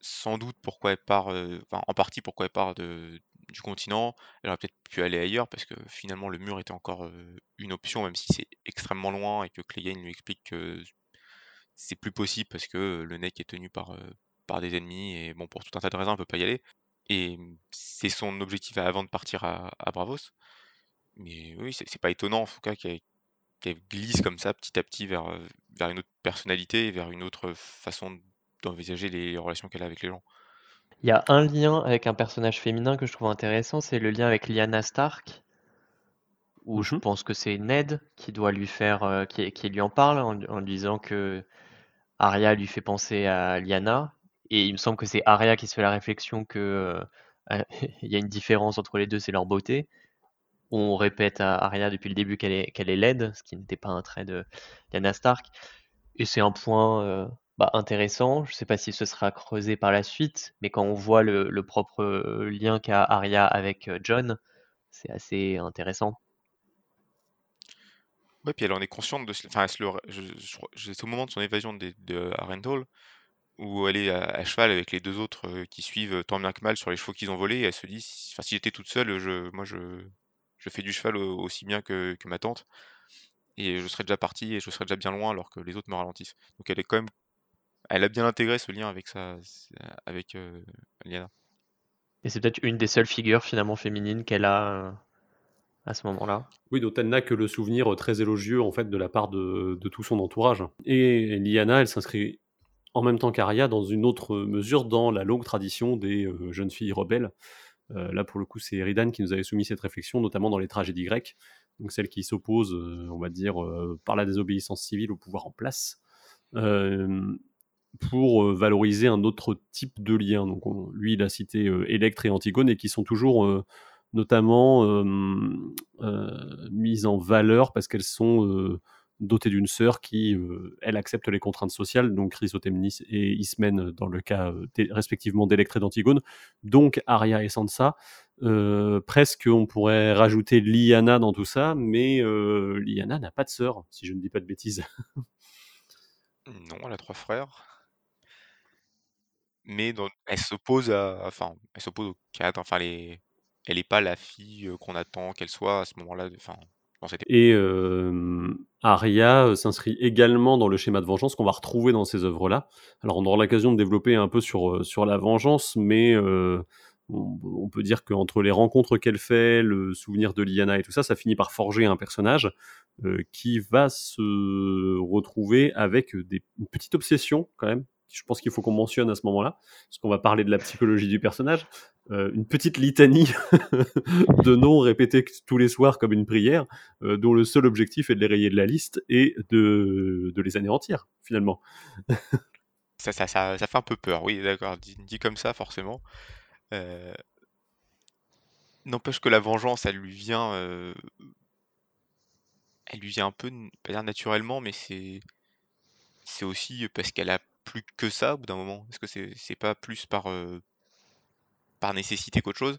sans doute pourquoi elle part, en partie pourquoi elle part de, du continent. Elle aurait peut-être pu aller ailleurs parce que finalement le mur était encore une option, même si c'est extrêmement loin et que Clegane lui explique que c'est plus possible parce que le Neck est tenu par, des ennemis et bon, pour tout un tas de raisons, elle peut pas y aller. Et c'est son objectif avant de partir à, Bravos. Mais oui, c'est pas étonnant en tout cas qu'elle glisse comme ça petit à petit vers, vers une autre personnalité vers une autre façon d'envisager les relations qu'elle a avec les gens. Il y a un lien avec un personnage féminin que je trouve intéressant, c'est le lien avec Lyanna Stark, où je Mhm. pense que c'est Ned qui doit lui faire, euh, qui, qui lui en parle en, en lui disant que Arya lui fait penser à Lyanna, et il me semble que c'est Arya qui se fait la réflexion que euh, euh, il y a une différence entre les deux, c'est leur beauté. On répète à Arya depuis le début qu'elle est, qu'elle est laide, ce qui n'était pas un trait de Lyanna Stark. Et c'est un point euh, bah, intéressant. Je ne sais pas si ce sera creusé par la suite, mais quand on voit le, propre euh, lien qu'a Arya avec euh, John, c'est assez intéressant. Ouais, puis elle en est consciente de. Enfin, c'est au moment de son évasion de, de où elle est à, cheval avec les deux autres euh, qui suivent tant bien que mal sur les chevaux qu'ils ont volés. Elle se dit, enfin, si j'étais toute seule, moi, je, fais du cheval au- aussi bien que, que ma tante. Et je serais déjà partie et je serais déjà bien loin alors que les autres me ralentissent. Donc elle est quand même. Elle a bien intégré ce lien avec sa, avec euh, Lyanna. Et c'est peut-être une des seules figures finalement féminines qu'elle a euh, à ce moment-là. Oui, dont elle n'a que le souvenir euh, très élogieux en fait de la part de, de tout son entourage. Et Lyanna, elle s'inscrit en même temps qu'Arya dans une autre mesure dans la longue tradition des euh, jeunes filles rebelles. Euh, là, pour le coup, c'est Eridan qui nous avait soumis cette réflexion, notamment dans les tragédies grecques, donc celle qui s'oppose, euh, on va dire, euh, par la désobéissance civile au pouvoir en place, euh, pour euh, valoriser un autre type de lien. Donc, on- lui, il a cité euh, Électre et Antigone, et qui sont toujours euh, notamment mises en valeur parce qu'elles sont dotées d'une sœur qui, elle, accepte les contraintes sociales, donc Chrysotemnis et Ismène dans le cas respectivement d'Électre et d'Antigone, donc Arya et Sansa. Presque, on pourrait rajouter Lyanna dans tout ça, mais euh, Lyanna n'a pas de sœur, si je ne dis pas de bêtises. Non, elle a trois frères. Mais elle s'oppose à, enfin, elle s'oppose aux quatre. Enfin, elle est, elle est pas la fille euh, qu'on attend qu'elle soit à ce moment-là. Enfin, dans cette Et euh, Arya s'inscrit également dans le schéma de vengeance qu'on va retrouver dans ces œuvres-là. Alors on aura l'occasion de développer un peu sur, euh, sur la vengeance, mais euh, on, peut dire qu'entre les rencontres qu'elle fait, le souvenir de Lyanna et tout ça, ça finit par forger un personnage qui va se retrouver avec une petite obsession quand même. Je pense qu'il faut qu'on mentionne à ce moment-là, parce qu'on va parler de la psychologie du personnage. Euh, une petite litanie de noms répétés tous les soirs comme une prière, euh, dont le seul objectif est de les rayer de la liste et de, les anéantir, finalement. Ça, fait un peu peur, oui, d'accord. Dit, comme ça, forcément. Euh, N'empêche que la vengeance, elle lui vient, euh, elle lui vient un peu, pas dire naturellement, mais c'est, c'est aussi parce qu'elle a plus que ça au bout d'un moment? Est-ce que c'est, c'est pas plus par, euh, par nécessité qu'autre chose?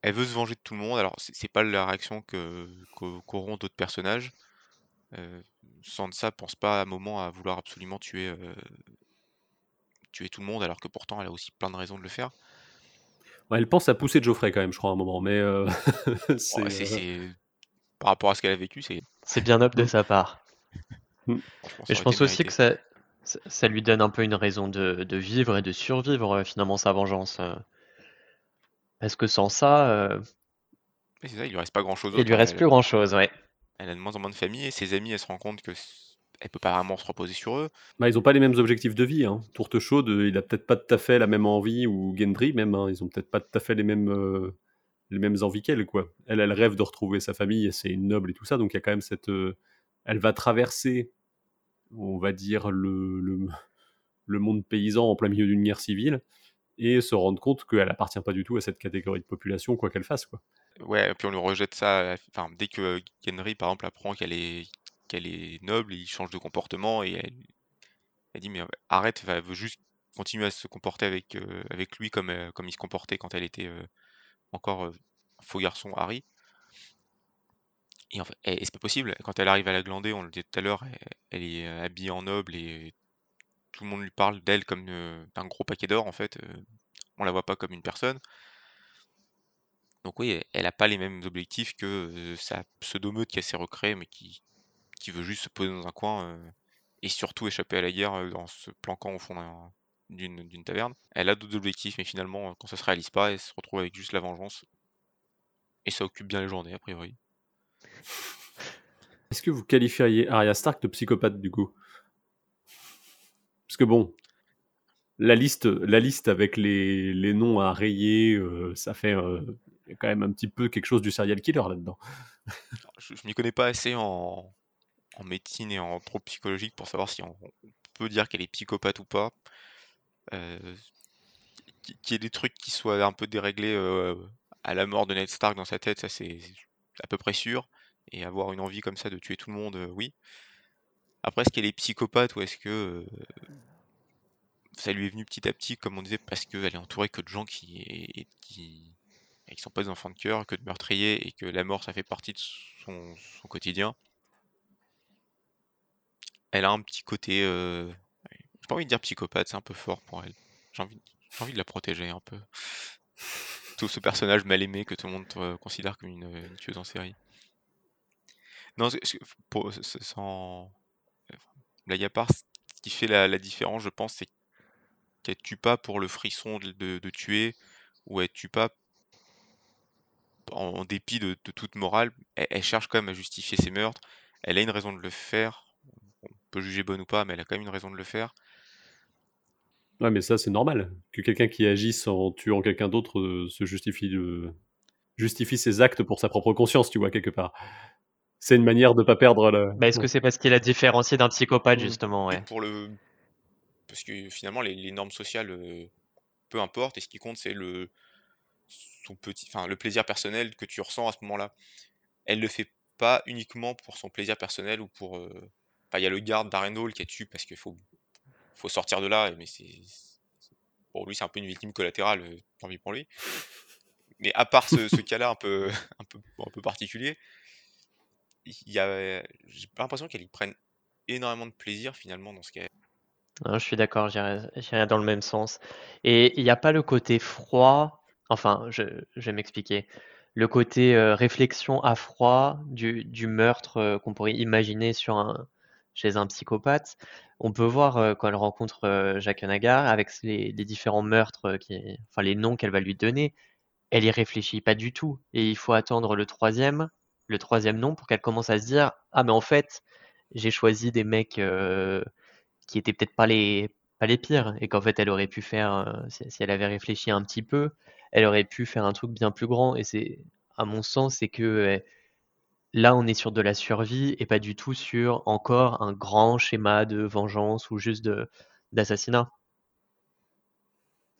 Elle veut se venger de tout le monde. Alors, c'est c'est pas la réaction qu'auront d'autres personnages. Euh, Sansa pense pas à un moment à vouloir absolument tuer, euh, tuer tout le monde, alors que pourtant elle a aussi plein de raisons de le faire. Ouais, elle pense à pousser Geoffrey quand même, je crois, à un moment, mais euh, c'est, Par rapport à ce qu'elle a vécu, c'est. C'est bien noble de sa part. ça Et je pense aussi que ça, ça, ça lui donne un peu une raison de, de vivre et de survivre euh, finalement sa vengeance. euh. Parce que sans ça, euh, Mais c'est ça, il lui reste pas grand-chose il d'autre. lui reste Elle, plus grand-chose, ouais. elle a de moins en moins de famille et ses amis, elle se rend compte que c- elle peut pas vraiment se reposer sur eux. bah, ils ont pas les mêmes objectifs de vie. Hein. Tourte chaude, euh, il a peut-être pas tout à fait la même envie, ou Gendry même, hein, ils ont peut-être pas tout à fait les mêmes, euh, les mêmes envies qu'elle, quoi. Elle, elle rêve de retrouver sa famille, et c'est une noble et tout ça, donc il y a quand même cette... euh, elle va traverser, on va dire, le, le, monde paysan en plein milieu d'une guerre civile, et se rendre compte qu'elle appartient pas du tout à cette catégorie de population, quoi qu'elle fasse, quoi. Ouais, puis on lui rejette ça, enfin, dès que Gendry, par exemple, apprend qu'elle est qu'elle est noble, il change de comportement et elle dit: «Mais arrête, elle veut juste continuer à se comporter avec, heu, avec lui comme, heu, comme il se comportait quand elle était, heu, encore, heu, faux garçon Harry». Et c'est pas possible, quand elle arrive à la glander, on le disait tout à l'heure, elle est, heu, habillée en noble et tout le monde lui parle d'elle comme, heu, d'un gros paquet d'or en fait, heu, on la voit pas comme une personne. Donc oui, elle elle a pas les mêmes objectifs que, sa pseudo-meute qu'elle s'est recréée, mais qui qui veut juste se poser dans un coin, et surtout échapper à la guerre, en se planquant au fond d'un d'une taverne. Elle a d'autres objectifs, mais finalement, quand ça se réalise pas, elle se retrouve avec juste la vengeance. Et ça occupe bien les journées, a priori. Est-ce que vous qualifieriez Arya Stark de psychopathe du coup? Parce que bon, la liste, la liste avec les, les noms à rayer, euh, ça fait euh, quand même un petit peu quelque chose du serial killer là-dedans. Je je m'y connais pas assez en en médecine et en troubles psychologiques pour savoir si on peut dire qu'elle est psychopathe ou pas. Heu, qu'il y ait des trucs qui soient un peu déréglés, heu, à la mort de Ned Stark dans sa tête, ça c'est à peu près sûr. Et avoir une envie comme ça de tuer tout le monde, heu, oui. Après, est-ce qu'elle est psychopathe ou est-ce que, heu, ça lui est venu petit à petit, comme on disait, parce qu'elle est entourée que de gens qui qui sont pas des enfants de cœur, que de meurtriers et que la mort, ça fait partie de son quotidien? Elle a un petit côté, heu, j'ai pas envie de dire psychopathe, c'est un peu fort pour elle. J'ai envie envie de la protéger un peu. Tout ce personnage mal aimé que tout le monde, considère comme une tueuse en série. Non, pour sans enfin, blague à part, ce qui fait la différence, je pense, c'est qu'elle tue pas pour le frisson de tuer ou elle tue pas en dépit de toute morale. Elle elle cherche quand même à justifier ses meurtres. Elle a une raison de le faire. On peut juger bonne ou pas, mais elle a quand même une raison de le faire. Ouais, mais ça c'est normal que quelqu'un qui agisse en tuant quelqu'un d'autre euh, se justifie de justifie ses actes pour sa propre conscience, tu vois quelque part. C'est une manière de pas perdre le. Bah, est-ce que c'est parce qu'il a différencié d'un psychopathe, justement, ouais. pour le parce que finalement les les normes sociales, heu, peu importe et ce qui compte c'est le son petit enfin le plaisir personnel que tu ressens à ce moment-là. Elle le fait pas uniquement pour son plaisir personnel ou pour, heu enfin il y a le garde d'Harrenhal qui est dessus parce qu'il faut faut sortir de là, mais c'est pour lui c'est un peu une victime collatérale, heu, tant pis pour lui. Mais à part ce ce cas-là un peu un peu un peu particulier, il y a j'ai l'impression qu'elle y prenne énormément de plaisir finalement dans ce qu'elle Non, je suis d'accord, j'irais dans le même sens. Et il n'y a pas le côté froid, enfin, je, je vais m'expliquer. Le côté euh, réflexion à froid du, du meurtre euh, qu'on pourrait imaginer sur un, chez un psychopathe. On peut voir euh, quand elle rencontre Jacques Nagar avec les, les différents meurtres, qui, enfin les noms qu'elle va lui donner, elle y réfléchit pas du tout. Et il faut attendre le troisième, le troisième nom pour qu'elle commence à se dire, ah mais en fait, j'ai choisi des mecs euh, qui étaient peut-être pas les pas les pires et qu'en fait elle aurait pu faire euh, si, elle avait réfléchi un petit peu, elle aurait pu faire un truc bien plus grand et c'est à mon sens c'est que euh, là on est sur de la survie et pas du tout sur encore un grand schéma de vengeance ou juste d'assassinat.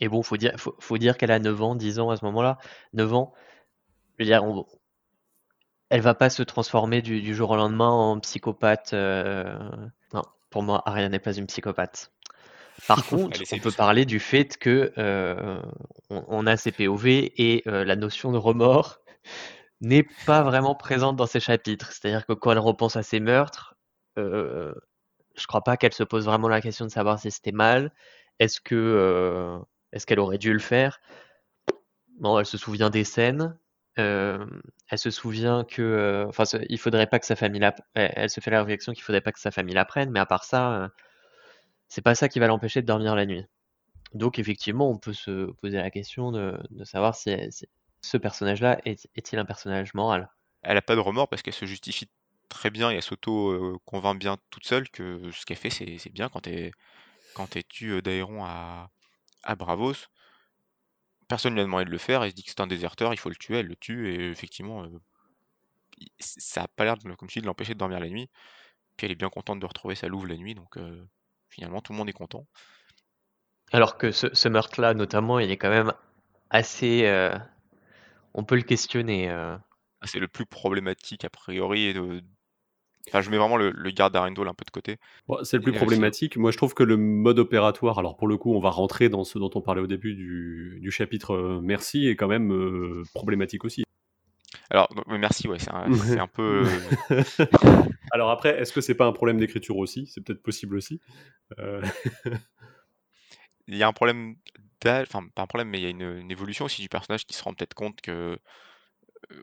Et bon, faut dire faut, dire qu'elle a 9 ans, 10 ans à ce moment-là, 9 ans. Je veux dire on- elle va pas se transformer du, du jour au lendemain en psychopathe. euh, Non, pour moi, Arya n'est pas une psychopathe. Par contre, on peut parler du fait que euh, on, on a ses POV et euh, la notion de remords n'est pas vraiment présente dans ces chapitres. C'est-à-dire que quand elle repense à ses meurtres, euh, je crois pas qu'elle se pose vraiment la question de savoir si c'était mal. Est-ce que est-ce qu'elle aurait dû le faire? Non, elle se souvient des scènes. Elle se souvient que, enfin, il faudrait pas que sa famille elle, se fait la réflexion qu'il faudrait pas que sa famille la prenne, mais à part ça, c'est pas ça qui va l'empêcher de dormir la nuit. Donc effectivement, on peut se poser la question de, savoir si, ce personnage-là est, est-il un personnage moral? Elle a pas de remords parce qu'elle se justifie très bien et elle s'auto, heu, convainc bien toute seule que ce qu'elle fait c'est bien quand elle quand elle tue, heu, Daeron à à Braavos. Personne lui a demandé de le faire, elle se dit que c'est un déserteur, il faut le tuer, elle le tue et effectivement, ç ça a pas l'air de comme je dis, de l'empêcher de dormir la nuit. Puis elle est bien contente de retrouver sa louve la nuit donc heu, finalement tout le monde est content. Alors que ce, ce meurtre-là, notamment, il est quand même assez, euh, on peut le questionner. euh. Ah, c'est le plus problématique a priori. De... Enfin, je mets vraiment le, le garde d'Arendelle un peu de côté. Bon, c'est le plus Et problématique. Moi, je trouve que le mode opératoire, alors pour le coup, on va rentrer dans ce dont on parlait au début du, du chapitre euh, Merci, est quand même euh, problématique aussi. Alors, merci, ouais, c'est un, c'est un peu. euh, alors après, est-ce que c'est pas un problème d'écriture aussi? C'est peut-être possible aussi. Euh, Il y a un problème d'âge, enfin, pas un problème, mais il y a une, une évolution aussi du personnage qui se rend peut-être compte que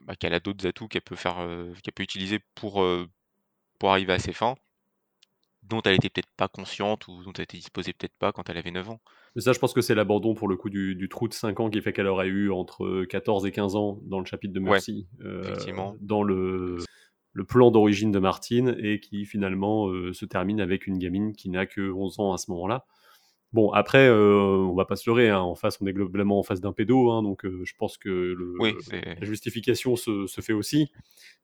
bah, qu'elle a d'autres atouts qu'elle peut faire, qu'elle peut utiliser pour, pour arriver à ses fins, dont elle était peut-être pas consciente ou dont elle était disposée peut-être pas quand elle avait 9 ans. Mais ça, je pense que c'est l'abandon pour le coup du, du trou de 5 ans qui fait qu'elle aurait eu entre 14 et 15 ans dans le chapitre de Ouais, Merci, euh, dans le, le plan d'origine de Martine, et qui finalement euh, se termine avec une gamine qui n'a que 11 ans à ce moment-là. Bon, après, euh, on va pas se leurrer, hein, en face, on est globalement en face d'un pédo, hein, donc euh, je pense que le, Oui, c'est. la justification se, se fait aussi,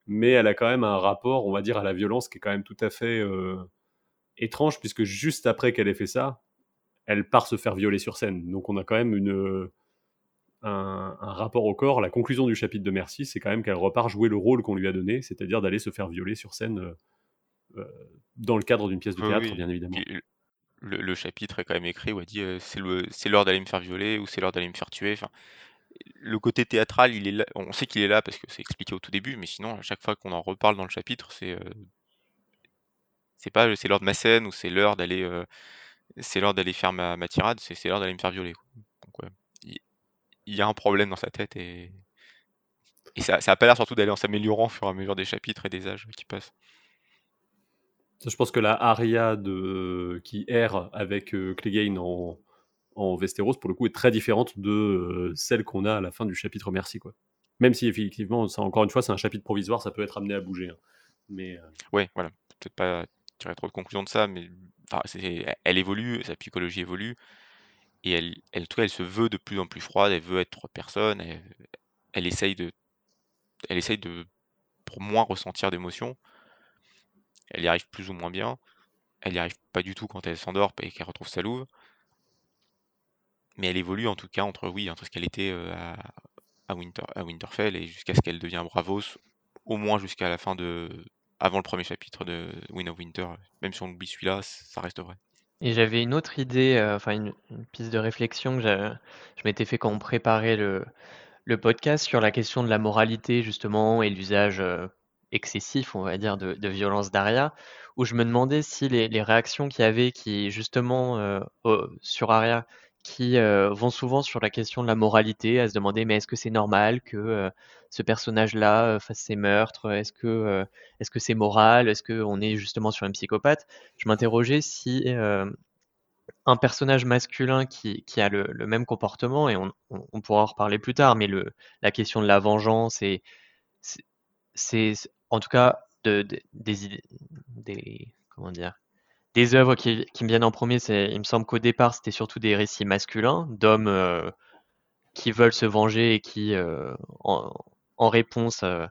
mais elle a quand même un rapport, on va dire, à la violence qui est quand même tout à fait euh, étrange, puisque juste après qu'elle ait fait ça, elle part se faire violer sur scène. Donc on a quand même une, euh, un, un rapport au corps. La conclusion du chapitre de Merci, c'est quand même qu'elle repart jouer le rôle qu'on lui a donné, c'est-à-dire d'aller se faire violer sur scène dans le cadre d'une pièce de théâtre, oui. bien évidemment. Le, chapitre est quand même écrit où elle dit euh, c'est le- c'est l'heure d'aller me faire violer ou c'est l'heure d'aller me faire tuer. Enfin, le côté théâtral, il est là. On sait qu'il est là parce que c'est expliqué au tout début, mais sinon, à chaque fois qu'on en reparle dans le chapitre, c'est euh, c'est pas c'est l'heure de ma scène ou c'est l'heure d'aller euh, c'est l'heure d'aller faire ma, tirade, c'est l'heure d'aller me faire violer. il y, a un problème dans sa tête et, et ça, ça a pas l'air surtout d'aller en s'améliorant au fur et à mesure des chapitres et des âges qui passent. Je pense que la aria de, qui erre avec euh, Clegane en, en Westeros, pour le coup, est très différente de euh, celle qu'on a à la fin du chapitre Merci. Quoi. Même si, effectivement, encore une fois, c'est un chapitre provisoire, ça peut être amené à bouger. hein. Mais euh, Ouais, voilà. Peut-être pas tirer trop de conclusions de ça, mais elle évolue, sa psychologie évolue, et elle, elle, en tout cas, elle se veut de plus en plus froide, elle veut être personne, elle, elle essaye de, elle essaye de, pour moins ressentir d'émotions. Elle y arrive plus ou moins bien. Elle y arrive pas du tout quand elle s'endort et qu'elle retrouve sa louve. Mais elle évolue en tout cas entre oui, entre ce qu'elle était euh, à, à, Winter, à Winterfell et jusqu'à ce qu'elle devienne Bravos, au moins jusqu'à la fin de, avant le premier chapitre de Wind of Winter. Même si on oublie celui-là, ça reste vrai. Et j'avais une autre idée, euh, enfin une, piste de réflexion que je m'étais fait quand on préparait le, le podcast sur la question de la moralité justement et l'usage euh, excessif, on va dire, de, violence d'Aria, où je me demandais si les, réactions qu'il y avait qui justement euh, sur Aria, qui euh, vont souvent sur la question de la moralité, à se demander mais est-ce que c'est normal que euh, ce personnage-là fasse ces meurtres, est-ce que est-ce c'est moral, est-ce qu'on est justement sur un psychopathe? Je m'interrogeais si un personnage masculin qui, a le, même comportement, et on, pourra en reparler plus tard, mais la question de la vengeance c'est- en tout cas de, de- des œuvres qui, me viennent en premier. Il me semble qu'au départ c'était surtout des récits masculins d'hommes euh, qui veulent se venger et qui, euh, en, réponse, euh,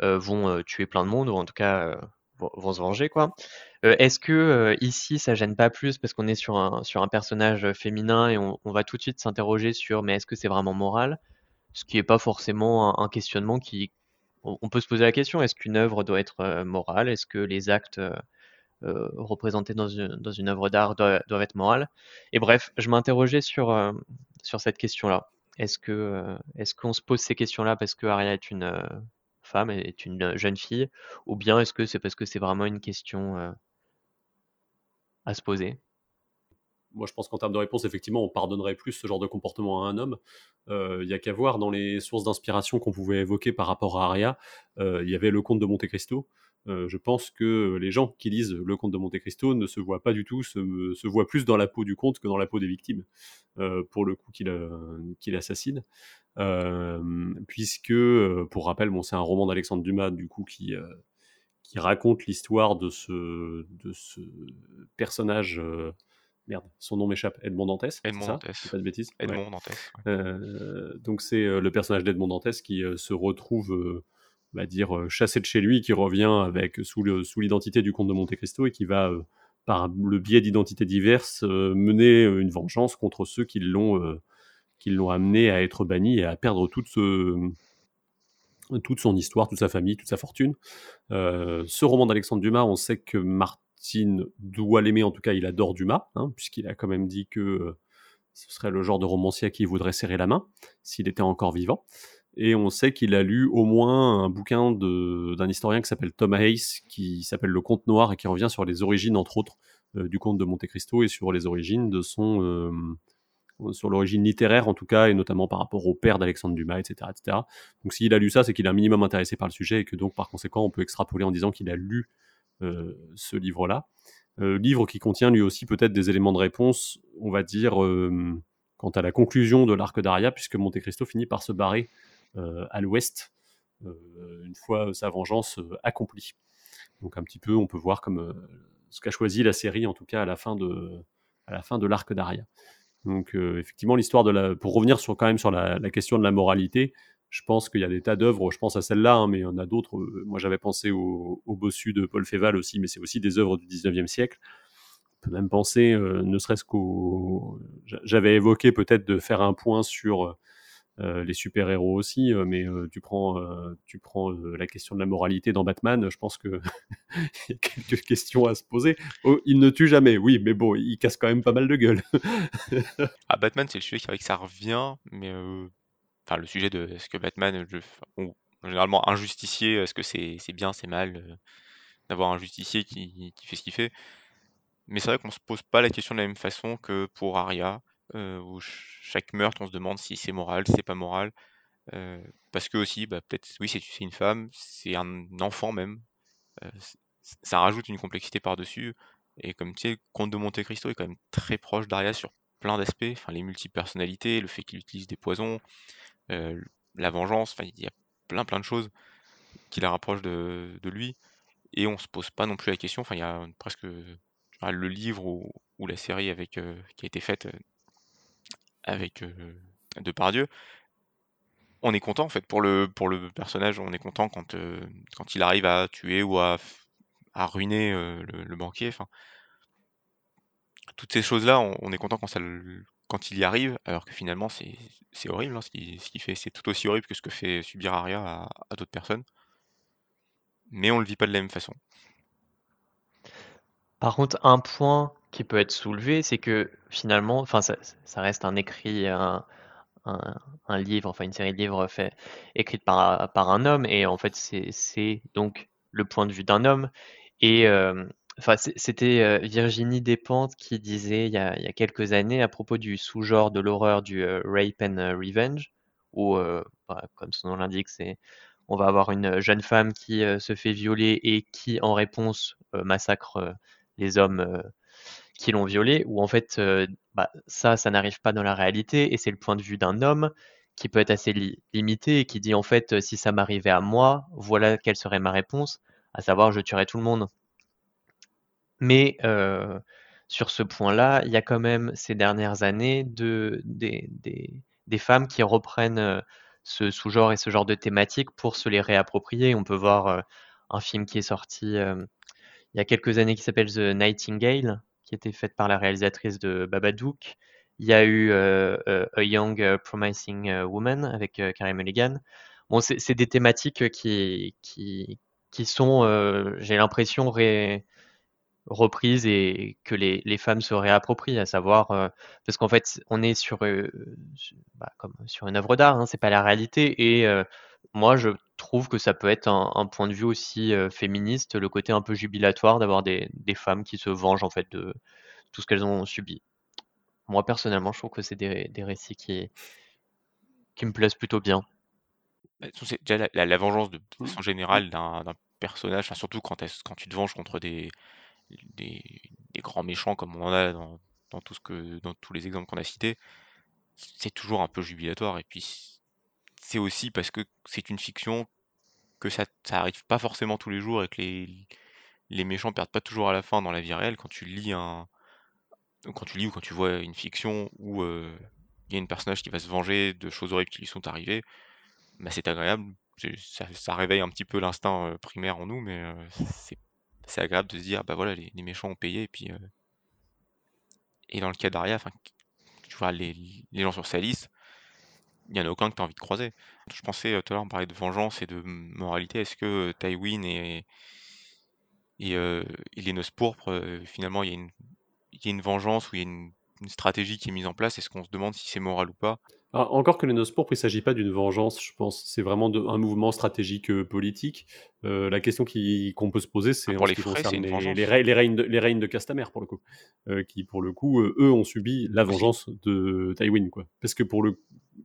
vont tuer plein de monde ou en tout cas vont, se venger est-ce que ici ça gêne pas plus parce qu'on est sur un personnage féminin et on, va tout de suite s'interroger sur mais est-ce que c'est vraiment moral? Ce qui est pas forcément un questionnement qui on peut se poser la question est-ce qu'une œuvre doit être euh, morale? Est-ce que les actes euh, euh, représentés dans une œuvre d'art doivent, être morales? Et bref, je m'interrogeais sur cette question-là. Est-ce qu'on se pose ces questions-là parce que Arya est une femme, est une jeune fille, ou bien est-ce que c'est parce que c'est vraiment une question à se poser? Moi, je pense qu'en termes de réponse, effectivement, on pardonnerait plus ce genre de comportement à un homme. Il y a qu'à voir dans les sources d'inspiration qu'on pouvait évoquer par rapport à Aria. Il y avait le conte de Monte Cristo. Euh, je pense que les gens qui lisent le conte de Monte Cristo ne se voient pas du tout, se, voient plus dans la peau du conte que dans la peau des victimes, euh, pour le coup qu'il euh, assassine. Euh, puisque, euh, pour rappel, bon, c'est un roman d'Alexandre Dumas, du coup, qui, euh, raconte l'histoire de ce, personnage. euh, merde, son nom m'échappe, Edmond Dantès. Edmond ça Dantès. Pas de bêtises. Ouais. Edmond Dantès. ouais. Euh, donc c'est euh, le personnage d'Edmond Dantès qui euh, se retrouve, on va dire, euh, chassé de chez lui, qui revient avec sous l'identité du comte de Monte Cristo et qui va, par le biais d'identités diverses, mener une vengeance contre ceux qui l'ont qui l'ont amené à être banni et à perdre toute, ce- toute son histoire, toute sa famille, toute sa fortune. Euh, ce roman d'Alexandre Dumas, on sait que Martine doit l'aimer, en tout cas il adore Dumas, hein, puisqu'il a quand même dit que euh, ce serait le genre de romancier à qui il voudrait serrer la main, s'il était encore vivant. Et on sait qu'il a lu au moins un bouquin d'un historien qui s'appelle Thomas Hayes, qui s'appelle Le Conte Noir, et qui revient sur les origines, entre autres, euh, du conte de Monte Cristo, et sur les origines de son... euh, sur l'origine littéraire en tout cas, et notamment par rapport au père d'Alexandre Dumas, etc., etc. Donc s'il a lu ça, c'est qu'il est un minimum intéressé par le sujet, et que donc par conséquent, on peut extrapoler en disant qu'il a lu ce livre-là. Euh, livre qui contient lui aussi peut-être des éléments de réponse, on va dire, euh, quant à la conclusion de l'arc d'Aria, puisque Monte Cristo finit par se barrer euh, à l'ouest, euh, une fois sa vengeance euh, accomplie. Donc un petit peu, on peut voir comme euh, ce qu'a choisi la série, en tout cas à la fin de, l'arc d'Aria. Donc euh, effectivement, l'histoire de la, pour revenir sur quand même sur la question de la moralité, je pense qu'il y a des tas d'œuvres, je pense à celle-là, hein, mais il y en a d'autres. euh, Moi, j'avais pensé au, au Bossu de Paul Féval aussi, mais c'est aussi des œuvres du 19e siècle. On peut même penser, euh, ne serait-ce qu'au... j'a- J'avais évoqué peut-être de faire un point sur euh, les super-héros aussi, mais tu prends, tu prends la question de la moralité dans Batman, je pense que il y a quelques questions à se poser. Oh, il ne tue jamais, oui, mais bon, il casse quand même pas mal de gueule. Ah, Batman, c'est le sujet que ça revient, mais le sujet de est-ce que Batman, je- ou généralement un justicier, est-ce que c'est c'est bien, c'est mal euh, d'avoir un justicier qui, qui fait ce qu'il fait. Mais c'est vrai qu'on se pose pas la question de la même façon que pour Arya, euh, où ch- chaque meurtre, on se demande si c'est moral, c'est pas moral. euh, parce que aussi, bah, peut-être, oui, c'est une femme, c'est un enfant même. ça rajoute une complexité par-dessus. Et comme tu sais, le Comte de Monte Cristo est quand même très proche d'Arya sur plein d'aspects, enfin les multipersonnalités, le fait qu'il utilise des poisons, la vengeance, enfin il y a plein plein de choses qui la rapprochent de, de lui. Et on se pose pas non plus la question, enfin il y a presque le livre ou, ou la série avec, euh, qui a été faite euh, avec euh, Depardieu. On est content en fait pour le, pour le personnage, on est content quand, euh, quand il arrive à tuer ou à, à ruiner euh, le, banquier. Enfin, toutes ces choses-là, on, on est content quand, ça quand il y arrive, alors que finalement c'est horrible hein. C'est tout aussi horrible que ce que fait subir Arya à, d'autres personnes. Mais on le vit pas de la même façon. Par contre, un point qui peut être soulevé, c'est que finalement, ça, reste un écrit, un, livre, enfin une série de livres fait, écrite par, par un homme, et en fait, c'est donc le point de vue d'un homme. Euh, enfin, c'était euh, Virginie Despentes qui disait il y a, quelques années à propos du sous-genre de l'horreur du euh, rape and euh, revenge, où, bah, comme son nom l'indique, c'est on va avoir une jeune femme qui se fait violer et qui, en réponse, massacre les hommes qui l'ont violée, où en fait, bah, ça, ça n'arrive pas dans la réalité, et c'est le point de vue d'un homme qui peut être assez li- limité et qui dit en fait, si ça m'arrivait à moi, voilà quelle serait ma réponse, à savoir je tuerais tout le monde. Mais euh, sur ce point-là, il y a quand même ces dernières années de, des, des, femmes qui reprennent euh, ce sous-genre et ce genre de thématiques pour se les réapproprier. On peut voir euh, un film qui est sorti il y a quelques années qui s'appelle The Nightingale, qui était faite par la réalisatrice de Babadook. Il y a eu A Young Promising Woman avec euh, Mulligan. Bon, c'est des thématiques qui, qui, qui sont, j'ai l'impression, ré- reprises et que les, les femmes se réapproprient, à savoir, euh, parce qu'en fait, on est sur, euh, sur- bah, comme sur une œuvre d'art, hein, c'est pas la réalité, et euh, moi, je trouve que ça peut être un, un point de vue aussi euh, féministe, le côté un peu jubilatoire d'avoir des, des femmes qui se vengent en fait de tout ce qu'elles ont subi. Moi, personnellement, je trouve que c'est des, des récits qui, qui me plaisent plutôt bien. Bah, déjà la, la- la vengeance de Mm. façon générale d'un d'un personnage, enfin, surtout quand, quand tu te venges contre des, des, grands méchants comme on en a dans, tout ce que, dans tous les exemples qu'on a cités, c'est toujours un peu jubilatoire. Et puis c'est aussi parce que c'est une fiction que ça, ça arrive pas forcément tous les jours et que les, les méchants perdent pas toujours à la fin dans la vie réelle. Quand tu lis un, quand tu lis ou quand tu vois une fiction où euh, il y a un personnage qui va se venger de choses horribles qui lui sont arrivées, bah, c'est agréable. Ça, ça réveille un petit peu l'instinct euh, primaire en nous, mais euh, c'est agréable de se dire, bah voilà, les, méchants ont payé, et puis euh, et dans le cas d'Aria, tu vois, les, les gens sur sa liste, il y en a aucun que tu as envie de croiser. Je pensais, heu, tout à l'heure, on parlait de vengeance et de moralité. Est-ce que, heu, Tywin et et les Noces Pourpres, finalement, il y il y a une vengeance ou il y a une une stratégie qui est mise en place? Est-ce qu'on se demande si c'est moral ou pas? Ah, encore que les Noces Pourpres, il ne s'agit pas d'une vengeance, je pense. C'est vraiment de un mouvement stratégique, heu, politique. Heu, la question qu'on peut se poser, Ah, c'est en pour ce les qui frais, c'est concerne les les les règnes de les règnes de pour le coup. Heu, qui, pour le coup, eux, ont subi la vengeance de Tywin, quoi. Parce que pour le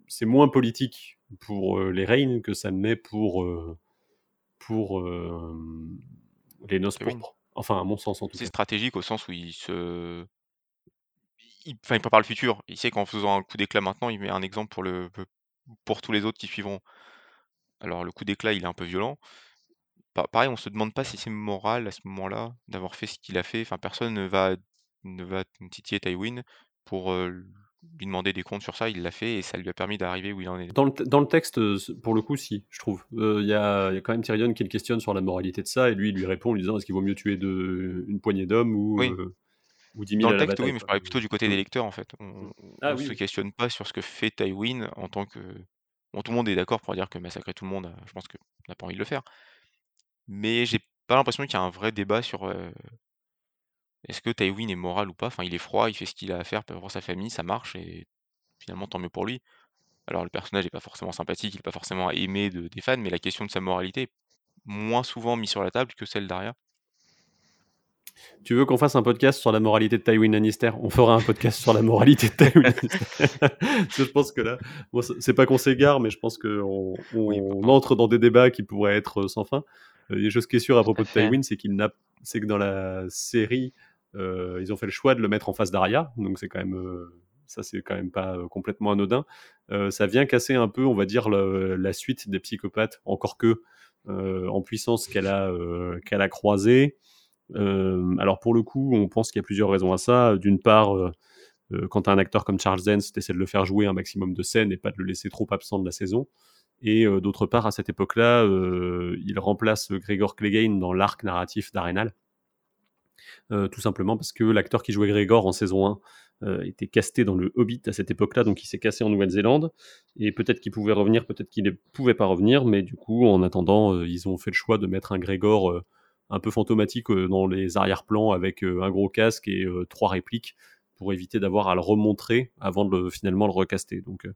c'est moins politique pour, les Reynes que ça ne l'est pour, pour, les Noces. Pourpres. Enfin, à mon sens, en tout C'est cas. stratégique au sens où il se il enfin, il prépare le futur. Il sait qu'en faisant un coup d'éclat maintenant, il met un exemple pour le pour tous les autres qui suivront. Alors le coup d'éclat, il est un peu violent. Pa pareil, on se demande pas si c'est moral à ce moment-là, d'avoir fait ce qu'il a fait. Enfin, personne ne va ne va titiller Tywin pour, lui demander des comptes sur ça. Il l'a fait et ça lui a permis d'arriver où il en est. Dans le dans le texte, pour le coup, si, je trouve. Il y a y a quand même Tyrion qui le questionne sur la moralité de ça et lui, il lui répond en lui disant: «Est-ce qu'il vaut mieux tuer de une poignée d'hommes ou, Oui. Ou 10 Dans 000 le à la texte, oui, bataille?» mais je parlais plutôt du côté des Mmh. lecteurs, en fait. On on Ah oui, se oui. questionne pas sur ce que fait Tywin en tant que bon, tout le monde est d'accord pour dire que massacrer tout le monde, je pense qu'on n'a pas envie de le faire. Mais j'ai pas l'impression qu'il y a un vrai débat sur, heu est-ce que Tywin est moral ou pas? Enfin, il est froid, il fait ce qu'il a à faire pour sa famille, ça marche et finalement tant mieux pour lui. Alors le personnage est pas forcément sympathique, il est pas forcément aimé de des fans, mais la question de sa moralité est moins souvent mise sur la table que celle d'Arya. Tu veux qu'on fasse un podcast sur la moralité de Tywin Lannister? On fera un podcast sur la moralité de Tywin Lannister. Je pense que là, bon, c'est pas qu'on s'égare, mais je pense qu'on on entre dans des débats qui pourraient être, heu, sans fin. Heu, il y a une chose qui est sûre à propos de. Tywin, c'est qu'il n'a c'est que dans la série, heu, ils ont fait le choix de le mettre en face d'Arya, donc c'est quand même, ça c'est quand même pas, complètement anodin. Ça vient casser un peu, on va dire, le la suite des psychopathes, encore que, en puissance qu'elle a, qu'elle a croisée. Hem, alors pour le coup, on pense qu'il y a plusieurs raisons à ça. D'une part, heu heu, quand un acteur comme Charles Dance, tu essaies de le faire jouer un maximum de scènes et pas de le laisser trop absent de la saison et d'autre part, à cette époque-là, il remplace Gregor Clegane dans l'arc narratif d'Arenal. Tout simplement parce que l'acteur qui jouait Gregor en saison 1, heu, était casté dans le Hobbit à cette époque-là, donc il s'est cassé en Nouvelle-Zélande et peut-être qu'il pouvait revenir, peut-être qu'il ne pouvait pas revenir, mais du coup, en attendant, ils ont fait le choix de mettre un Gregor, heu, un peu fantomatique, heu, dans les arrière-plans avec, heu, un gros casque et heu, 3 répliques pour éviter d'avoir à le remontrer avant de le finalement le recaster. Donc,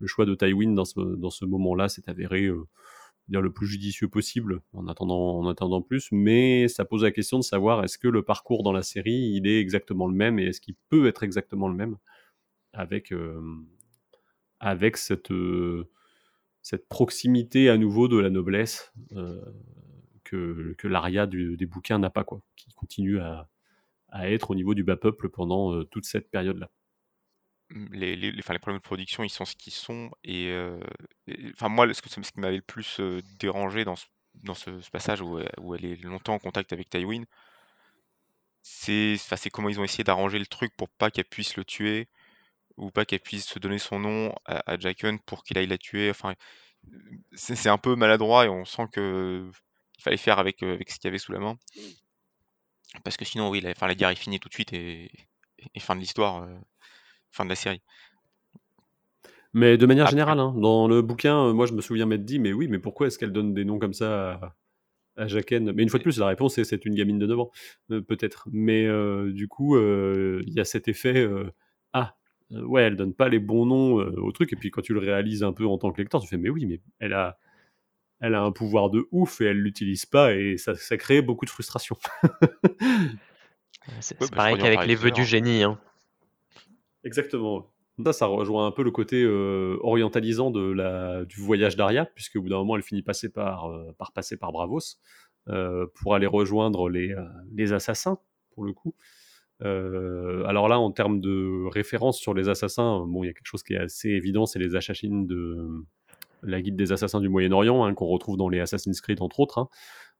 le choix de Tywin dans ce dans ce moment-là s'est avéré, le plus judicieux possible en attendant en attendant plus, mais ça pose la question de savoir est-ce que le parcours dans la série, il est exactement le même et est-ce qu'il peut être exactement le même avec, avec cette, cette proximité à nouveau de la noblesse, que du des bouquins n'a pas quoi, qui continue à à être au niveau du bas peuple pendant, heu, toute cette période-là. Mmh, les les les problèmes de production, ils sont ce qu'ils sont et et enfin moi, ce que ce qui m'avait le plus, heu, dérangé dans ce dans ce passage où, où elle est longtemps en contact avec Tywin c'est comment ils ont essayé d'arranger le truc pour pas qu'elle puisse le tuer ou pas qu'elle puisse se donner son nom à à Jaqen pour qu'il aille la tuer. Enfin, c'est un peu maladroit et on sent que il fallait faire avec, heu, avec ce qu'il y avait sous la main. Parce que sinon, oui, la enfin, la guerre est finie tout de suite et et fin de l'histoire, heu, fin de la série. Mais de manière Après générale, hein, dans le bouquin, heu, moi je me souviens m'être dit: «Mais oui, mais pourquoi est-ce qu'elle donne des noms comme ça à à Jaqen?» mais une fois de plus, la réponse est: «C'est une gamine de 9 ans», peut-être. Mais du coup, il y a cet effet, «Ah, ouais, elle donne pas les bons noms, au truc» et puis quand tu le réalises un peu en tant que lecteur, tu fais: «Mais oui, mais elle a elle a un pouvoir de ouf et elle l'utilise pas» et ça ça crée beaucoup de frustration. C'est Ouais, bah, pareil qu'avec les vœux du génie, hein. Exactement. Ça, ça rejoint un peu le côté, heu, orientalisant de la du voyage d'Arya, puisqu'au bout d'un moment, elle finit passer par, heu, par passer par Braavos, heu, pour aller rejoindre les, les assassins, pour le coup. Alors là, en termes de référence sur les assassins, bon, il y a quelque chose qui est assez évident, c'est les Assassins de la Guilde des Assassins du Moyen-Orient, hein, qu'on retrouve dans les Assassin's Creed, entre autres, hein,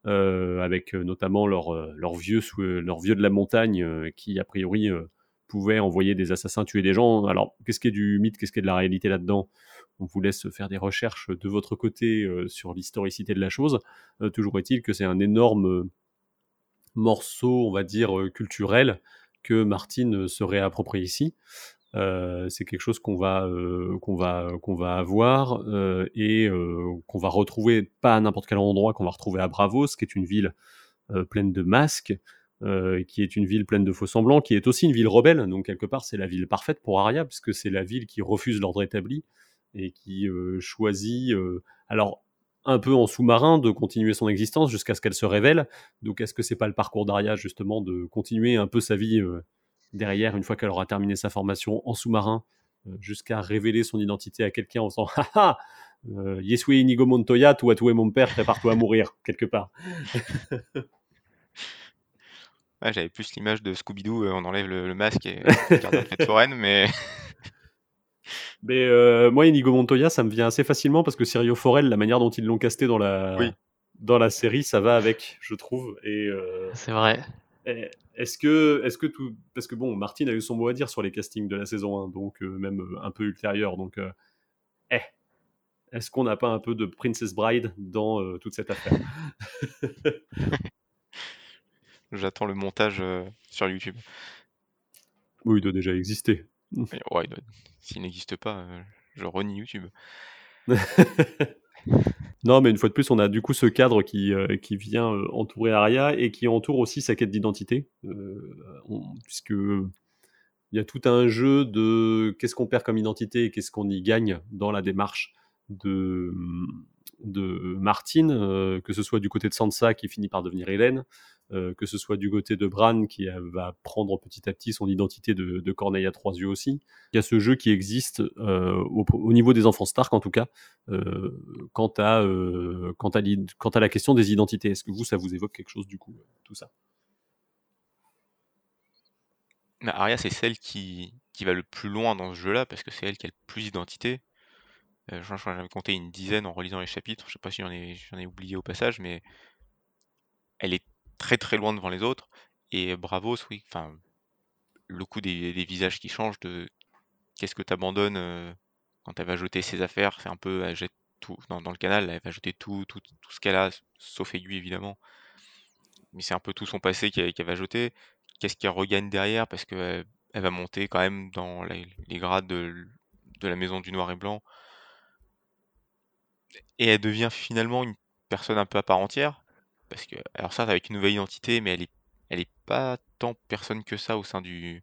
heu, avec, heu, notamment leurs, heu, leurs vieux de la montagne, qui a priori, heu, pouvaient envoyer des assassins tuer des gens. Alors, qu'est-ce qui est du mythe, qu'est-ce qui est de la réalité là-dedans? On vous laisse faire des recherches de votre côté, sur l'historicité de la chose. Toujours est-il que c'est un énorme, morceau, on va dire, culturel que Martin, heu, se réapproprie ici. Euh, c'est quelque chose qu'on va, euh, qu'on va, qu'on va avoir euh, et qu'on va retrouver pas à n'importe quel endroit, qu'on va retrouver à Bravos, qui est une ville pleine de masques, qui est une ville pleine de faux semblants, qui est aussi une ville rebelle. Donc quelque part, c'est la ville parfaite pour Arya, puisque c'est la ville qui refuse l'ordre établi et qui choisit, alors un peu en sous-marin, de continuer son existence jusqu'à ce qu'elle se révèle. Donc est-ce que c'est pas le parcours d'Arya justement de continuer un peu sa vie derrière une fois qu'elle aura terminé sa formation en sous-marin euh, jusqu'à révéler son identité à quelqu'un en disant haha euh, Yesue Inigo Montoya, toi tu es mon père, prépare-toi à mourir quelque part. Ouais, j'avais plus l'image de Scooby-Doo, euh, on enlève le, le masque et on regarde la fête foraine, mais Mais euh, moi, Inigo Montoya, ça me vient assez facilement parce que Sirio Forel, la manière dont ils l'ont casté dans la, Oui. dans la série, ça va avec, je trouve. Et euh, C'est vrai. Eh, est-ce que, est-ce que tout, parce que bon, Martin a eu son mot à dire sur les castings de la saison 1, donc euh, même euh, un peu ultérieur, donc euh, eh, est-ce qu'on n'a pas un peu de Princess Bride dans toute cette affaire? J'attends le montage sur YouTube. Oui, il doit déjà exister. Ouais, il doit- s'il n'existe pas, je renie YouTube. Non, mais une fois de plus, on a du coup ce cadre qui, euh, vient euh, entourer Arya et qui entoure aussi sa quête d'identité, euh, puisque il y a tout un jeu de qu'est-ce qu'on perd comme identité et qu'est-ce qu'on y gagne dans la démarche de, de Martine, que ce soit du côté de Sansa qui finit par devenir Hélène, euh, que ce soit du côté de Bran qui va prendre petit à petit son identité de, Corneille à trois yeux aussi. Il y a ce jeu qui existe euh, au, au niveau des enfants Stark en tout cas, euh, quant, à, quant, à la question des identités. Est-ce que vous, ça vous évoque quelque chose du coup, tout ça? Mais Arya, c'est celle qui, qui va le plus loin dans ce jeu-là, parce que c'est elle qui a le plus d'identité. Je crois que j'avais compté une dizaine en relisant les chapitres, je sais pas si j'en ai, j'en ai oublié au passage, mais elle est très très loin devant les autres. Et Bravos, oui, enfin, le coup des, visages qui changent, de qu'est-ce que tu abandonnes quand elle va jeter ses affaires, c'est un peu, elle jette tout dans, le canal, elle va jeter tout, tout, tout ce qu'elle a, sauf aiguille évidemment. Mais c'est un peu tout son passé qu'elle va jeter. Qu'est-ce qu'elle regagne derrière? Parce qu'elle elle va monter quand même dans les, grades de, de la maison du noir et blanc. Et elle devient finalement une personne un peu à part entière. Parce que, alors ça, avec une nouvelle identité, mais elle est, elle est pas tant personne que ça au sein du,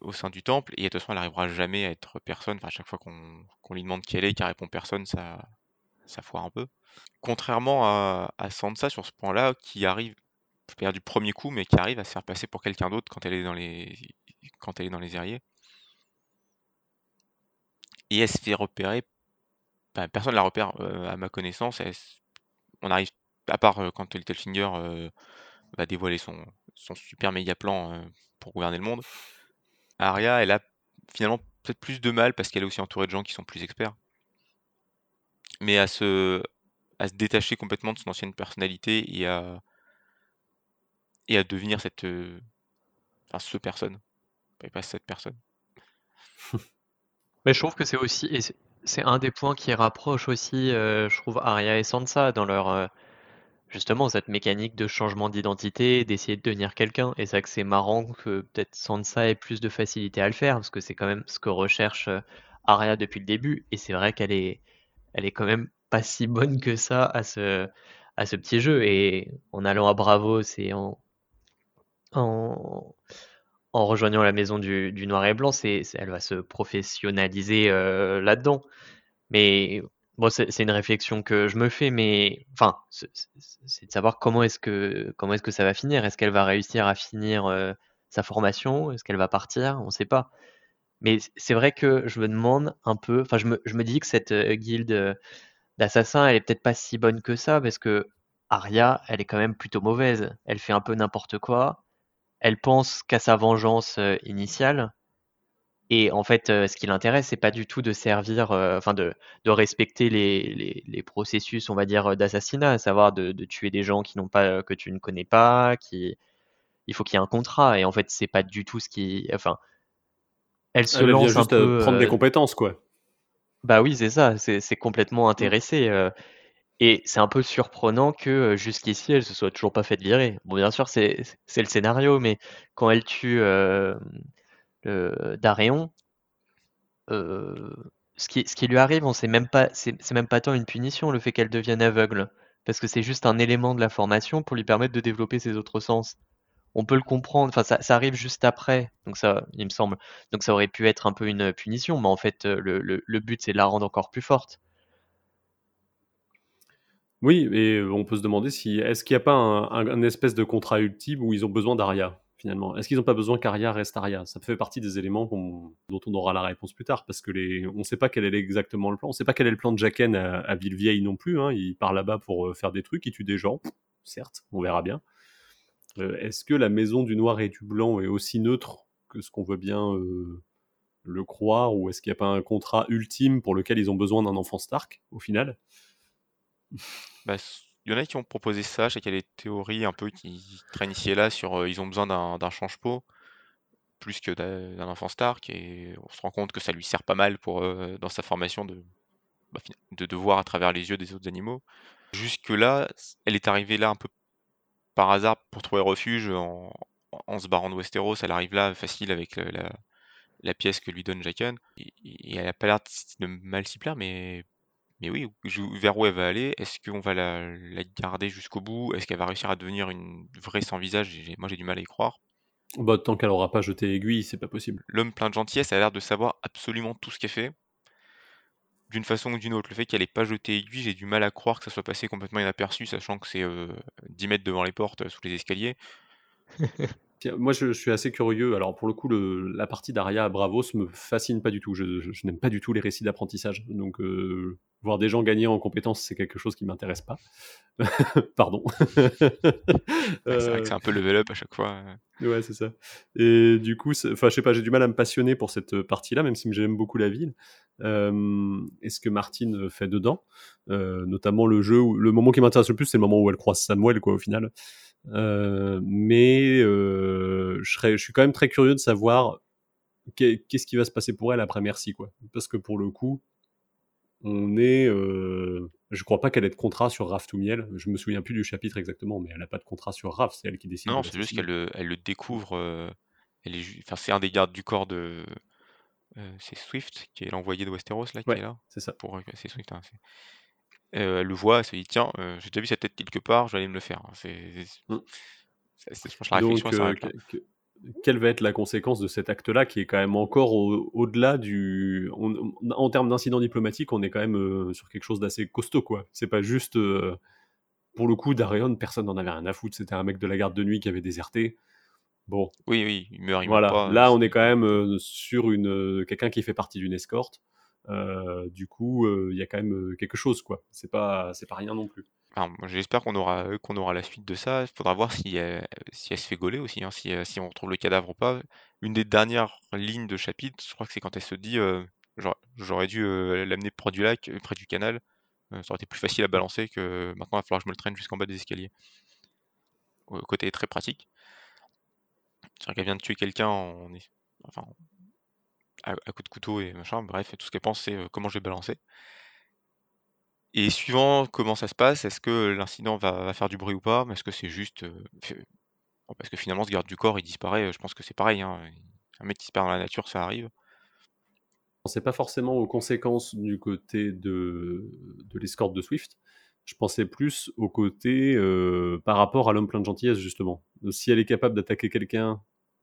au sein du temple. Et de toute façon, elle n'arrivera jamais à être personne. Enfin, à chaque fois qu'on lui demande qui elle est, qu'elle répond personne, ça, ça foire un peu. Contrairement à, à Sansa sur ce point-là, qui arrive, je pas dire du premier coup, mais qui arrive à se faire passer pour quelqu'un d'autre quand elle est dans les, quand elle est dans les Erriers. Et elle se fait repérer. enfin, personne ne la repère euh, à ma connaissance. On arrive, à part quand Littlefinger va dévoiler son, super méga plan pour gouverner le monde. Arya, elle a finalement peut-être plus de mal parce qu'elle est aussi entourée de gens qui sont plus experts. Mais à se, détacher complètement de son ancienne personnalité et à, devenir cette, ce personne, et pas cette personne. Mais je trouve que c'est aussi, c'est un des points qui rapproche aussi, je trouve, Arya et Sansa dans leur, justement, cette mécanique de changement d'identité, d'essayer de devenir quelqu'un. Et c'est que c'est marrant que peut-être Sansa ait plus de facilité à le faire, parce que c'est quand même ce que recherche euh, Arya depuis le début. Et c'est vrai qu'elle est, elle est quand même pas si bonne que ça à ce, à ce petit jeu. Et en allant à Bravos et en, en, rejoignant la maison du, du noir et blanc, c'est- elle va se professionnaliser euh, là-dedans. Mais bon, c'est, une réflexion que je me fais, mais enfin, c'est, de savoir comment est-ce que comment est-ce que ça va finir. Est-ce qu'elle va réussir à finir euh, sa formation? Est-ce qu'elle va partir? On ne sait pas. Mais c'est vrai que je me demande un peu, enfin, je me, je me dis que cette euh, guilde euh, d'assassins, elle est peut-être pas si bonne que ça, parce que Arya, elle est quand même plutôt mauvaise. Elle fait un peu n'importe quoi. Elle pense qu'à sa vengeance initiale. Et en fait, euh, ce qui l'intéresse, c'est pas du tout de servir, euh, enfin de, de respecter les, les, les processus, on va dire, d'assassinat, à savoir de, de tuer des gens qui n'ont pas, que tu ne connais pas, qui, il faut qu'il y ait un contrat. Et en fait, c'est pas du tout ce qui, enfin, elle se Elle lance un juste peu. prendre des compétences, quoi. bah oui, c'est ça, c'est complètement intéressé. euh, et c'est un peu surprenant que jusqu'ici, elle se soit toujours pas faite virer. Bon, bien sûr, c'est le scénario, mais quand elle tue d'Aréon, euh, ce qui, lui arrive, on sait même pas, c'est même pas tant une punition le fait qu'elle devienne aveugle, parce que c'est juste un élément de la formation pour lui permettre de développer ses autres sens. On peut le comprendre, enfin ça, arrive juste après, donc ça, il me semble, donc ça aurait pu être un peu une punition, mais en fait euh, le, but c'est de la rendre encore plus forte. Oui, et on peut se demander si est-ce qu'il n'y a pas un, un- un espèce de contrat ultime où ils ont besoin d'Aria? Finalement. Est-ce qu'ils n'ont pas besoin qu'Aria reste Aria? Ça fait partie des éléments dont on aura la réponse plus tard parce que les, on ne sait pas quel est exactement le plan. On ne sait pas quel est le plan de Jacken à, à Villevieille non plus. hein. Il part là-bas pour euh, faire des trucs, il tue des gens. Certes, on verra bien. Euh, Est-ce que la maison du noir et du blanc est aussi neutre que ce qu'on veut bien euh, le croire ou est-ce qu'il n'y a pas un contrat ultime pour lequel ils ont besoin d'un enfant Stark au final? Bah, il y en a qui ont proposé ça, je sais qu'il y a des théories un peu qui traînent ici et là sur euh, ils ont besoin d'un change-peau plus que d'un enfant Stark et on se rend compte que ça lui sert pas mal pour euh, dans sa formation de, bah, de voir à travers les yeux des autres animaux. Jusque-là, s- elle est arrivée là un peu par hasard pour trouver refuge en, en se barrant de Westeros. Elle arrive là facile avec la, la- pièce que lui donne Jaqen. Et, et elle a pas l'air de mal s'y plaire, mais mais oui, je- vers où elle va aller? Est-ce qu'on va la, la garder jusqu'au bout? Est-ce qu'elle va réussir à devenir une vraie sans visage? J'ai- Moi, j'ai du mal à y croire. bah, Tant qu'elle n'aura pas jeté aiguille, c'est pas possible. L'homme plein de gentillesse a l'air de savoir absolument tout ce qu'elle fait, d'une façon ou d'une autre. Le fait qu'elle ait pas jeté aiguille, j'ai du mal à croire que ça soit passé complètement inaperçu, sachant que c'est euh, 10 mètres devant les portes, euh, sous les escaliers. Moi, je, suis assez curieux. Alors, pour le coup, le- la partie d'Aria à Bravos me fascine pas du tout. Je, je- je n'aime pas du tout les récits d'apprentissage. Donc, euh, voir des gens gagner en compétences, c'est quelque chose qui m'intéresse pas. Pardon. Ouais, c'est vrai Euh, que c'est un peu level up à chaque fois. euh. Ouais, c'est ça. Et du coup, enfin, je sais pas, j'ai du mal à me passionner pour cette euh, partie-là, même si j'aime beaucoup la ville. Euh, et ce que Martine fait dedans, euh, notamment le jeu, où, le moment qui m'intéresse le plus, c'est le moment où elle croise Samuel, quoi, au final. Euh, mais euh, je, serais, je suis quand même très curieux de savoir qu'est- qu'est-ce qui va se passer pour elle après Merci, quoi. Parce que pour le coup, on est. euh, je crois pas qu'elle ait de contrat sur Raph Toumiel. Je me souviens plus du chapitre exactement, mais elle a pas de contrat sur Raph, c'est elle qui décide. Non, c'est juste qu'elle le, elle le découvre. euh, elle est, enfin, c'est un des gardes du corps de. euh, c'est Swift qui est l'envoyé de Westeros là, qui Ouais, est là. c'est ça. Pour, c'est Swift. hein, Euh, elle le voit, elle se dit tiens, euh, j'ai déjà vu sa tête quelque part, je vais aller me le faire. C'est, c'est- Mm. je pense que la réflexion Donc, que- que- quelle va être la conséquence de cet acte-là qui est quand même encore au- au-delà du. on- en termes d'incident diplomatique, on est quand même euh, sur quelque chose d'assez costaud, quoi. C'est pas juste. pour le coup, Darion, personne n'en avait rien à foutre. C'était un mec de la garde de nuit qui avait déserté. Bon, Oui, oui, il meurt, il voilà. meurt pas. Là, on est quand même sur une quelqu'un qui fait partie d'une escorte. Euh, du coup, euh, il y a quand même euh, quelque chose, quoi. C'est pas, c'est pas rien non plus. J'espère qu'on aura, qu'on aura la suite de ça. Il faudra voir si si elle se fait gauler aussi, hein, si, si on retrouve le cadavre ou pas. Une des dernières lignes de chapitre, je crois que c'est quand elle se dit j'aurais dû l'amener près du lac, près du canal. Ça aurait été plus facile à balancer que maintenant il va falloir que je me le traîne jusqu'en bas des escaliers. Côté est très pratique. C'est-à-dire qu'elle vient de tuer quelqu'un en, enfin, à, à coup de couteau et machin. Bref, tout ce qu'elle pense, c'est euh, comment je vais balancer. Et suivant comment ça se passe, est-ce que l'incident va, faire du bruit ou pas? Est-ce que c'est juste. euh, parce que finalement, ce garde du corps, il disparaît. euh, Je pense que c'est pareil. hein, Un mec qui se perd dans la nature, ça arrive. Je pensais pas forcément aux conséquences du côté de, de l'escorte de Swift. Je pensais plus au côté par rapport à l'homme plein de gentillesse, justement. Si elle est capable d'attaquer quelqu'un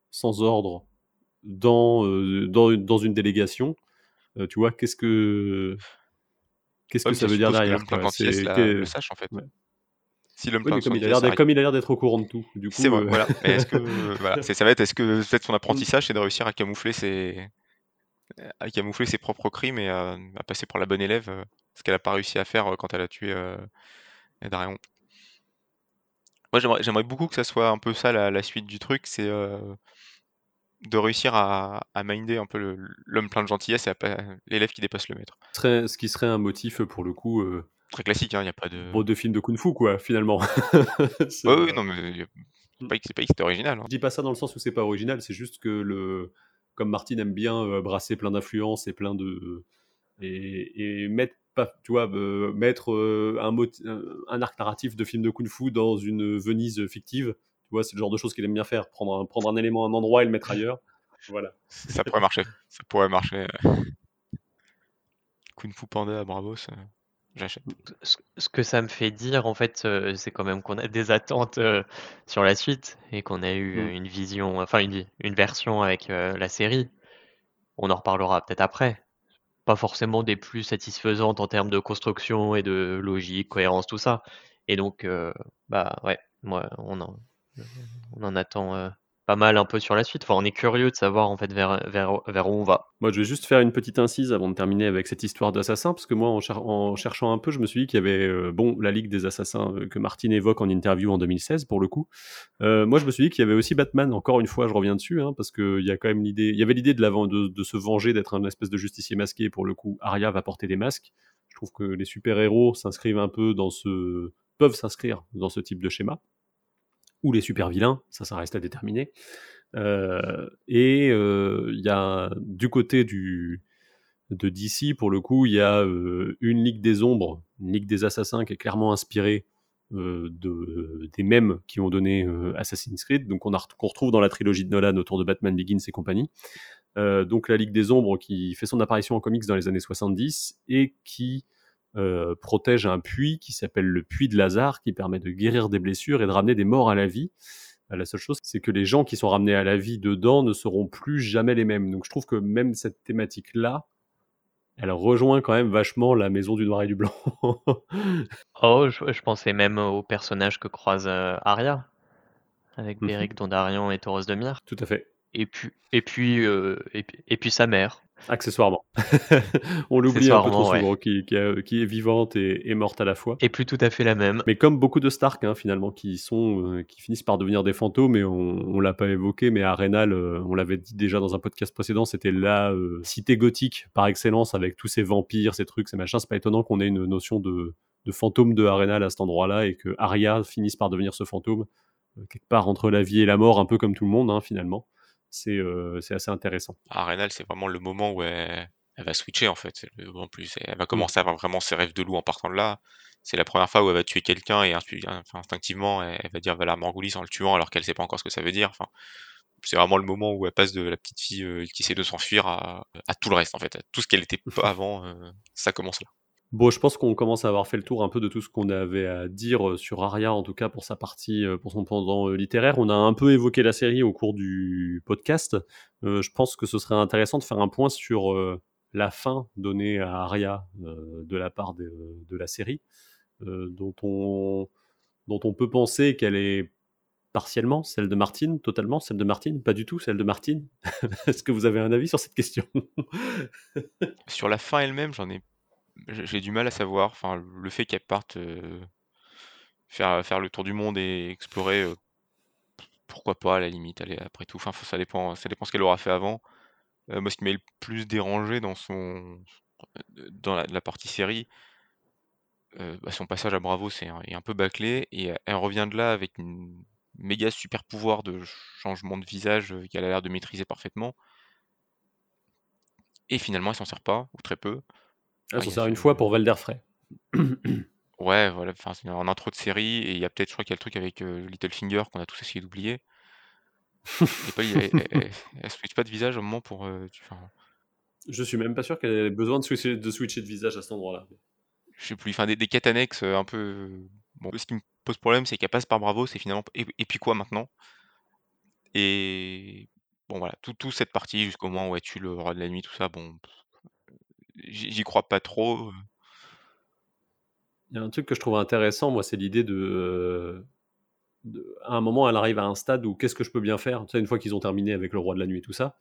sans ordre dans, euh, dans, dans une délégation, euh, tu vois, qu'est-ce que qu'est-ce Ouais, que ça veut dire derrière C'est la- le sache, en fait. ouais. Si l'homme Oui, mais comme il a comme il a l'air d'être au courant de tout. Du coup, C'est euh, voilà. Mais est-ce que voilà, ça va être est-ce que peut-être son apprentissage c'est de réussir à camoufler ses à camoufler ses propres crimes et à, à passer pour la bonne élève, euh, ce qu'elle a pas réussi à faire euh, quand elle a tué euh, Darion? Moi j'aimerais j'aimerais beaucoup que ça soit un peu ça la, la suite du truc, c'est euh, de réussir à, à minder un peu l'homme plein de gentillesse et à pas- l'élève qui dépasse le maître. ce qui serait un motif pour le coup euh, Très classique, il n'y a pas de. bon, de film de kung-fu, quoi, finalement. C'est, Ouais, ouais, euh, non, mais a- c'est pas, c'est pas que c'était original. hein. Je dis pas ça dans le sens où c'est pas original, c'est juste que le, comme Martin aime bien euh, brasser plein d'influences et plein de et, et mettre pas, tu vois, euh, mettre euh, un, mot, un, arc narratif de film de kung-fu dans une Venise fictive, vois, c'est le genre de choses qu'il aime bien faire, prendre un, prendre un élément à un endroit et le mettre ailleurs. Voilà. Ça pourrait marcher. Ça pourrait marcher. euh. Kung Fu Panda à Bravos, euh, j'achète. Ce que ça me fait dire, en fait, euh, c'est quand même qu'on a des attentes euh, sur la suite et qu'on a eu euh, Mm. une vision, enfin une, une version avec euh, la série. On en reparlera peut-être après. Pas forcément des plus satisfaisantes en termes de construction et de logique, cohérence, tout ça. Et donc, euh, bah ouais, moi, on en, on en attend euh, pas mal un peu sur la suite. Enfin, on est curieux de savoir en fait vers, vers, vers où on va. Moi, je vais juste faire une petite incise avant de terminer avec cette histoire d'assassin, parce que moi, en, cher- en cherchant un peu, je me suis dit qu'il y avait, euh, bon, la Ligue des Assassins euh, que Martin évoque en interview en 2016, pour le coup. Moi, je me suis dit qu'il y avait aussi Batman. Encore une fois, je reviens dessus, hein, parce qu'il y a quand même l'idée, il y avait l'idée de, de, de se venger, d'être un espèce de justicier masqué. Pour le coup, Arya va porter des masques. Je trouve que les super-héros s'inscrivent un peu dans ce, peuvent s'inscrire dans ce type de schéma. Ou les super-vilains, ça, ça reste à déterminer. Euh, et euh, il y a du côté du, de DC, pour le coup, il y a euh, une Ligue des Ombres, une Ligue des Assassins qui est clairement inspirée de, des mêmes qui ont donné Assassin's Creed, donc qu'on retrouve dans la trilogie de Nolan autour de Batman Begins et compagnie. Donc la Ligue des Ombres qui fait son apparition en comics dans les années 70 et qui euh, protège un puits qui s'appelle le puits de Lazare, qui permet de guérir des blessures et de ramener des morts à la vie. Euh, La seule chose, c'est que les gens qui sont ramenés à la vie dedans ne seront plus jamais les mêmes. Donc je trouve que même cette thématique-là, elle rejoint quand même vachement la maison du noir et du blanc. Oh, je, je pensais même au personnage que croise euh, Arya, avec Mhm. Beric Dondarrion et Tauros de Myr. Tout à fait. Et puis, et puis, euh, et, puis- et puis sa mère. Accessoirement. On l'oublie un peu trop ouais. souvent, qui, qui, a- qui est vivante et, et morte à la fois. Et plus tout à fait la même. Mais comme beaucoup de Stark, hein, finalement, qui sont, euh, qui finissent par devenir des fantômes, et on, on l'a pas évoqué, mais Arenal, euh, on l'avait dit déjà dans un podcast précédent, c'était la euh, cité gothique par excellence, avec tous ces vampires, ces trucs, ces machins. C'est pas étonnant qu'on ait une notion de, de fantôme de Arenal à cet endroit-là, et que Arya finisse par devenir ce fantôme, euh, quelque part entre la vie et la mort, un peu comme tout le monde, hein, finalement. C'est euh, c'est assez intéressant. Arenal, c'est vraiment le moment où elle, elle va switcher en fait. Moment plus, elle va commencer à avoir vraiment ses rêves de loup en partant de là. C'est la première fois où elle va tuer quelqu'un et enfin, instinctivement elle, va dire Valar Morghulis en le tuant alors qu'elle sait pas encore ce que ça veut dire. Enfin, c'est vraiment le moment où elle passe de la petite fille euh, qui essaie de s'enfuir à, à tout le reste en fait, à tout ce qu'elle était pas avant. euh, ça commence là. Bon, je pense qu'on commence à avoir fait le tour un peu de tout ce qu'on avait à dire euh, sur Arya, en tout cas pour sa partie, euh, pour son pendant euh, littéraire. On a un peu évoqué la série au cours du podcast. Je pense que ce serait intéressant de faire un point sur la fin donnée à euh, de la part de, de la série, dont, on, dont on peut penser qu'elle est partiellement celle de Martine, totalement celle de Martine, pas du tout celle de Martine. Est-ce que vous avez un avis sur cette question? Sur la fin elle-même, j'en ai, j'ai du mal à savoir. Enfin, le fait qu'elle parte euh, faire faire le tour du monde et explorer, euh, pourquoi pas à la limite. Après tout, ça dépend, ça dépend ce qu'elle aura fait avant. Euh, moi, ce qui m'a le plus dérangé dans son dans la, partie série, bah, son passage à Bravo, c'est est un peu bâclé et elle revient de là avec une méga super pouvoir de changement de visage qu'elle a l'air de maîtriser parfaitement. Et finalement, elle s'en sert pas, ou très peu. Ah, s'en il y a sert une fois pour Valder Frey. Ouais, voilà, enfin, c'est en intro de série, et il y a peut-être, je crois qu'il y a le truc avec euh, Littlefinger qu'on a tous essayé d'oublier. Et pas, elle, elle, elle- elle switch pas de visage au moment pour. euh, tu- enfin, Je suis même pas sûr qu'elle ait besoin de switcher, de switcher de visage à cet endroit-là. je sais plus, enfin, des, des quêtes annexes euh, un peu. euh, Bon, ce qui me pose problème, c'est qu'elle passe par Bravo, c'est finalement. Et, et puis quoi maintenant? Et. Bon, voilà, tout, tout cette partie jusqu'au moment où elle tue le roi de la nuit, tout ça, bon. J'y crois pas trop. Il y a un truc que je trouve intéressant, moi, c'est l'idée de, de- À un moment, elle arrive à un stade où qu'est-ce que je peux bien faire? Tu sais, une fois qu'ils ont terminé avec le roi de la nuit et tout ça.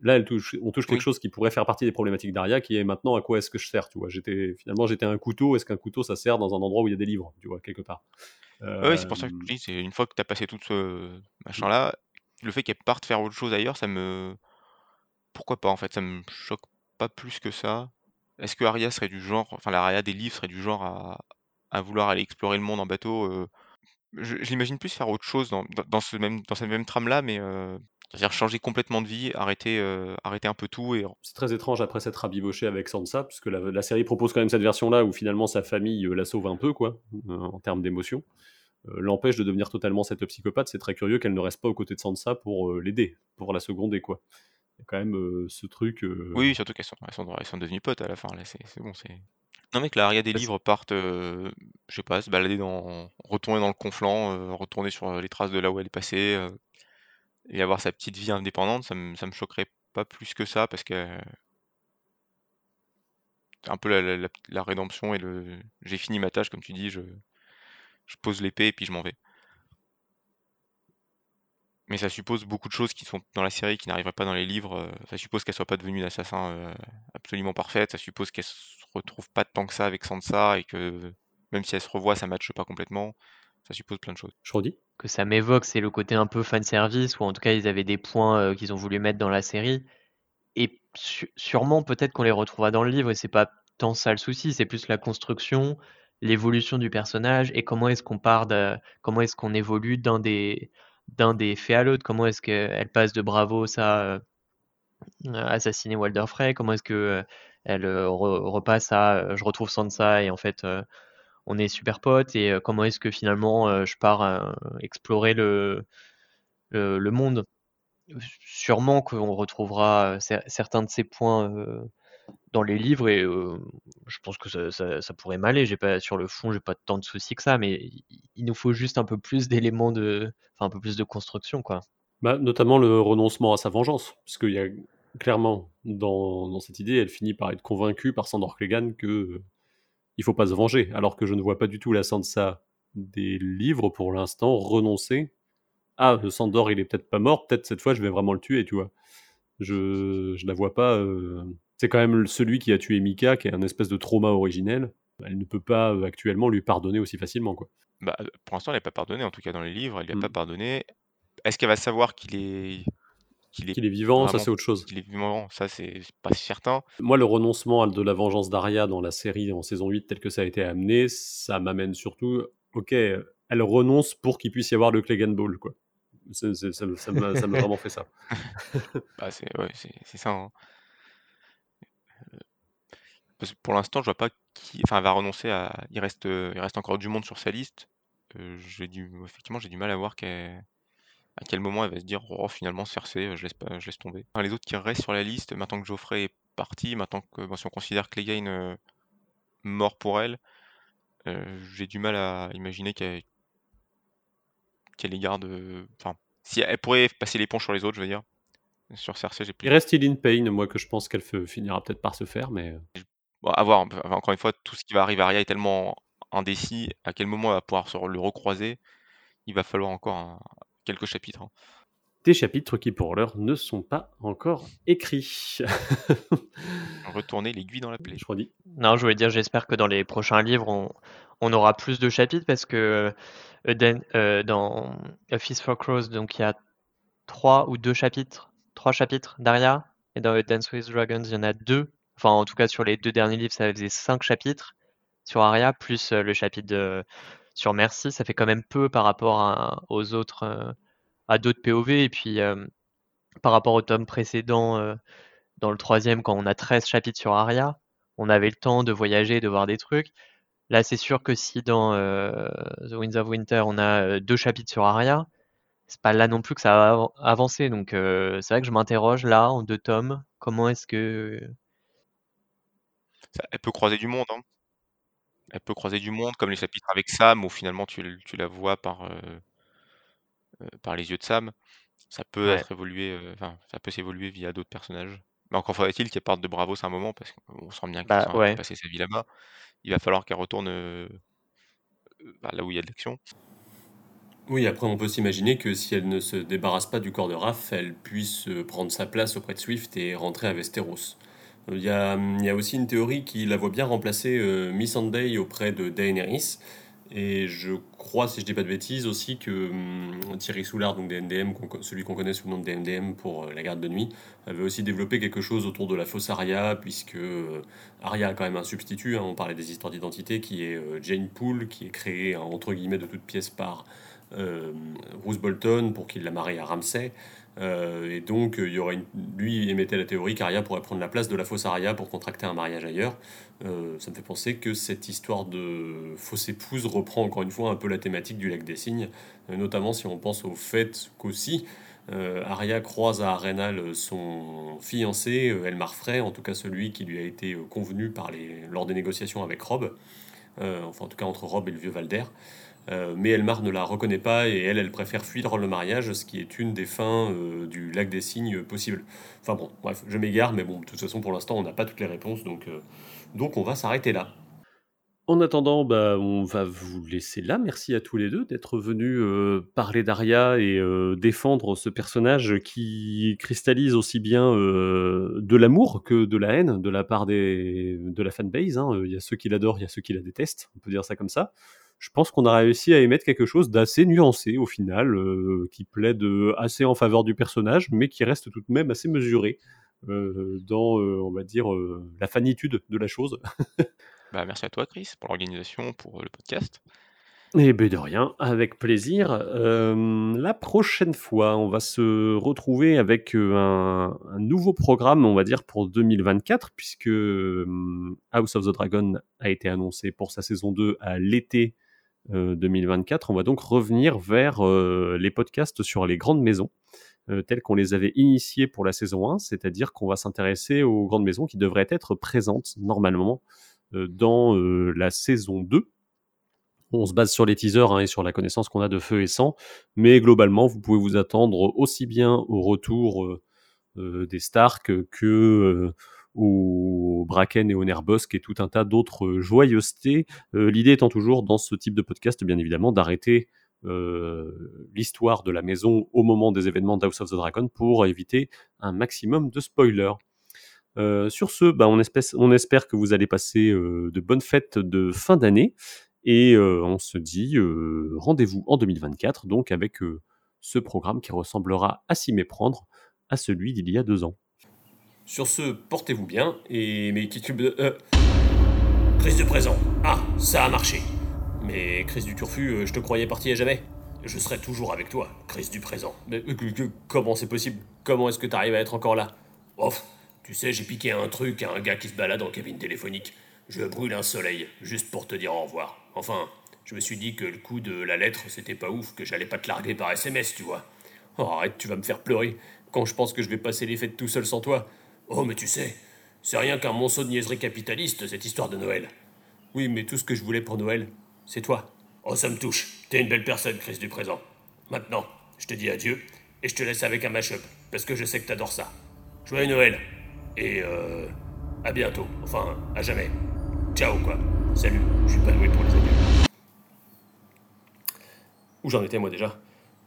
Là, elle touche, on touche quelque Oui. chose qui pourrait faire partie des problématiques d'Aria, qui est maintenant à quoi est-ce que je sers Tu vois, j'étais finalement j'étais un couteau. Est-ce qu'un couteau ça sert dans un endroit où il y a des livres Tu vois, quelque part? Ouais, c'est pour ça que je dis, c'est une fois que tu as passé tout ce machin-là, le fait qu'elle parte faire autre chose ailleurs, ça me. Pourquoi pas en fait, ça me choque plus que ça. Est-ce que Arya serait du genre, enfin la des livres serait du genre à, à vouloir aller explorer le monde en bateau euh, Je, l'imagine plus faire autre chose dans, dans, ce même, dans cette même trame-là, mais euh, c'est-à-dire changer complètement de vie, arrêter, euh, arrêter un peu tout et C'est très étrange après s'être rabiboché avec Sansa, puisque la, la série propose quand même cette version-là où finalement sa famille euh, la sauve un peu, quoi, en termes d'émotion. L'empêche de devenir totalement cette psychopathe. C'est très curieux qu'elle ne reste pas aux côtés de Sansa pour l'aider, pour la seconder, quoi. Y a quand même euh, ce truc. euh, Oui, surtout qu'elles sont, elles sont, elles sont devenues potes à la fin. Là, c'est c'est bon. c'est... Non, mais que la Aria des Bah, livres partent, euh, je sais pas, se balader dans, retourner dans le conflant, retourner sur les traces de là où elle est passée, et avoir sa petite vie indépendante, ça me, ça me choquerait pas plus que ça parce que c'est un peu la, la- la- la rédemption et le j'ai fini ma tâche, comme tu dis, je, je pose l'épée et puis je m'en vais. Mais ça suppose beaucoup de choses qui sont dans la série qui n'arriveraient pas dans les livres. euh, Ça suppose qu'elle soit pas devenue une assassin euh, absolument parfaite. Ça suppose qu'elle se retrouve pas tant que ça avec Sansa et que même si elle se revoit, ça matche pas complètement. Ça suppose plein de choses. Je redis que ça m'évoque, c'est le côté un peu fan service, ou en tout cas ils avaient des points euh, qu'ils ont voulu mettre dans la série. Et su- sûrement peut-être qu'on les retrouvera dans le livre, et c'est pas tant ça le souci, c'est plus la construction, l'évolution du personnage, et comment est-ce qu'on part de, comment est-ce qu'on évolue d'un des, d'un des faits à l'autre, comment est-ce qu'elle passe de Bravo ça euh, assassiner Walder Frey, comment est-ce que euh, elle euh, re- repasse à euh, je retrouve Sansa et en fait euh, on est super potes? Et euh, comment est-ce que finalement euh, je pars euh, explorer le, le, monde? Sûrement qu'on retrouvera euh, cer- certains de ces points euh, dans les livres et je pense que ça, pourrait m'aller. J'ai pas sur le fond, j'ai pas tant de soucis que ça, mais il, nous faut juste un peu plus d'éléments de, enfin un peu plus de construction quoi. Bah, notamment le renoncement à sa vengeance, parce qu'il y a clairement dans, cette idée, elle finit par être convaincue par Sandor Clegane que euh, il faut pas se venger, alors que je ne vois pas du tout la Sansa des livres pour l'instant renoncer. Ah, le Sandor, il est peut-être pas mort, peut-être cette fois je vais vraiment le tuer, tu vois. Je, je la vois pas. C'est quand même celui qui a tué Mika, qui est un espèce de trauma originel. Elle ne peut pas euh, actuellement lui pardonner aussi facilement, quoi. Bah, euh, pour l'instant, elle n'est pas pardonnée, en tout cas dans les livres, elle lui a Mm. pas pardonné. Est-ce qu'elle va savoir qu'il est qu'il est vivant, ça c'est autre chose. qu'il est vivant Ça, c'est pas certain. Moi, le renoncement de la vengeance d'Arya dans la série en saison 8, tel que ça a été amené, ça m'amène surtout, ok, elle renonce pour qu'il puisse y avoir le Clegane Ball, quoi. C'est- ça m'a vraiment fait ça. Bah, c'est ouais, ça. hein. Parce que pour l'instant, je vois pas qui. Enfin, elle va renoncer à. Il reste, il reste encore du monde sur sa liste. Euh, j'ai du... Effectivement, j'ai du mal à voir qu'elle- à quel moment elle va se dire oh, finalement Cersei, je laisse, pas... je laisse tomber. Enfin, les autres qui restent sur la liste, maintenant que Geoffrey est parti, maintenant que bon, si on considère Clegane euh, mort pour elle, euh, j'ai du mal à imaginer qu'elle qu'elle les garde. euh, Enfin, si elle pourrait passer l'éponge sur les autres, je veux dire. Sur Cersei, j'ai plus. Il reste Eileen Payne, moi, que je pense qu'elle finira peut-être par se faire, mais Bon, à voir. Enfin, Encore une fois, tout ce qui va arriver à Arya est tellement indécis. À quel moment elle va pouvoir se re- le recroiser Il va falloir encore un- quelques chapitres. hein. des chapitres qui, pour l'heure, ne sont pas encore écrits. Retourner l'aiguille dans la plaie. je redis. Non, je voulais dire, j'espère que dans les prochains livres, on, on aura plus de chapitres parce que euh, euh, dans A Feast for Crows, donc il y a trois ou deux chapitres, trois chapitres d'Aria, et dans A Dance with Dragons, il y en a deux. Enfin, en tout cas, sur les deux derniers livres, ça faisait cinq chapitres sur Aria, plus euh, le chapitre sur Mercy. Ça fait quand même peu par rapport à- aux autres, euh, à d'autres POV. Et puis, euh, par rapport au tome précédent, dans le troisième, quand on a 13 chapitres sur Aria, on avait le temps de voyager, de voir des trucs. Là, c'est sûr que si dans The Winds of Winter, on a deux chapitres sur Aria, c'est pas là non plus que ça va av- avancer. Donc, c'est vrai que je m'interroge là, en deux tomes, comment est-ce que. Ça- elle peut croiser du monde. hein. Elle peut croiser du monde, comme les chapitres avec Sam, où finalement tu, l- tu la vois par, euh, euh, par les yeux de Sam. Ça peut Ouais. être évolué, euh, enfin, ça peut s'évoluer via d'autres personnages. Mais encore faudrait-il qu'elle parte de Bravos un moment, parce qu'on sent bien qu'elle Bah, qu'elle ouais. a passé sa vie là-bas. Il va falloir qu'elle retourne euh, bah, là où il y a de l'action. Oui, après on peut s'imaginer que si elle ne se débarrasse pas du corps de Raph, elle puisse euh, prendre sa place auprès de Swift et rentrer à Westeros. Euh, Il y a, aussi une théorie qui la voit bien remplacer euh, Miss Sunday auprès de Daenerys. Et je crois, si je dis pas de bêtises, aussi que hum, Thierry Soulard, donc des NDM, qu'on co- celui qu'on connaît sous le nom de DMDM pour euh, la garde de nuit, avait aussi développé quelque chose autour de la fausse Arya, puisque euh, Arya a quand même un substitut, hein, on parlait des histoires d'identité, qui est euh, Jane Poole, qui est créée hein, entre guillemets de toutes pièces par euh, Bruce Bolton pour qu'il la marie à Ramsay. Euh, et donc, euh, il y aurait une... lui émettait la théorie qu'Arya pourrait prendre la place de la fausse Arya pour contracter un mariage ailleurs. Euh, ça me fait penser que cette histoire de fausse épouse reprend encore une fois un peu la thématique du lac des signes, notamment si on pense au fait qu'aussi euh, Arya croise à Arenal son fiancé, Elmar Frey, en tout cas celui qui lui a été convenu par les, lors des négociations avec Rob, enfin en tout cas entre Rob et le vieux Valder. Euh, mais Elmar ne la reconnaît pas et elle, elle préfère fuir le mariage, ce qui est une des fins euh, du lac des signes possible. Enfin bon, bref, je m'égare, mais bon, de toute façon, pour l'instant, on n'a pas toutes les réponses, donc, euh, donc on va s'arrêter là. En attendant, bah, on va vous laisser là. Merci à tous les deux d'être venus parler d'Aria et défendre ce personnage qui cristallise aussi bien de l'amour que de la haine de la part des, de la fanbase. hein. Il y a ceux qui l'adorent, il y a ceux qui la détestent, on peut dire ça comme ça. Je pense qu'on a réussi à émettre quelque chose d'assez nuancé au final, euh, qui plaide euh, assez en faveur du personnage, mais qui reste tout de même assez mesuré euh, dans, euh, on va dire, la fanitude de la chose. Bah, merci à toi, Chris, pour l'organisation, pour le podcast. Eh ben de rien, avec plaisir. Euh, la prochaine fois, on va se retrouver avec un, un nouveau programme, on va dire, pour 2024, puisque House of the Dragon a été annoncé pour sa saison 2 à l'été 2024. On va donc revenir vers euh, les podcasts sur les grandes maisons, euh, tels qu'on les avait initiés pour la saison 1, c'est-à-dire qu'on va s'intéresser aux grandes maisons qui devraient être présentes normalement euh, dans euh, la saison 2 on se base sur les teasers hein, et sur la connaissance qu'on a de Feu et Sang, mais globalement, vous pouvez vous attendre aussi bien au retour euh, euh, des Stark que euh, au Bracken et au Nerbosk et tout un tas d'autres joyeusetés. Euh, L'idée étant toujours, dans ce type de podcast, bien évidemment, d'arrêter euh, l'histoire de la maison au moment des événements d'House of the Dragon pour éviter un maximum de spoilers. Euh, sur ce, bah, on, espère, que vous allez passer de bonnes fêtes de fin d'année et on se dit rendez-vous en 2024, donc avec ce programme qui ressemblera à s'y méprendre à celui d'il y a deux ans. Sur ce, portez-vous bien et mais qui euh, Crise de présent. Ah, ça a marché. Mais Chris du Turfu, euh, je te croyais parti à jamais. Je serai toujours avec toi, Chris du présent. mais, euh, comment c'est possible? Comment est-ce que tu arrives à être encore là? Ouf, tu sais, j'ai piqué un truc à un gars qui se balade en cabine téléphonique. Je brûle un soleil, juste pour te dire au revoir. Enfin, je me suis dit que le coup de la lettre, c'était pas ouf, que j'allais pas te larguer par SMS, tu vois. Oh, arrête, tu vas me faire pleurer quand je pense que je vais passer les fêtes tout seul sans toi. Oh, mais tu sais, c'est rien qu'un monceau de niaiserie capitaliste, cette histoire de Noël. Oui, mais tout ce que je voulais pour Noël, c'est toi. Oh, ça me touche. T'es une belle personne, Chris du présent. Maintenant, je te dis adieu, et je te laisse avec un mash-up, parce que je sais que t'adores ça. Joyeux Noël, et euh... à bientôt. Enfin, à jamais. Ciao, quoi. Salut, je suis pas doué pour les adieux. Où j'en étais moi déjà?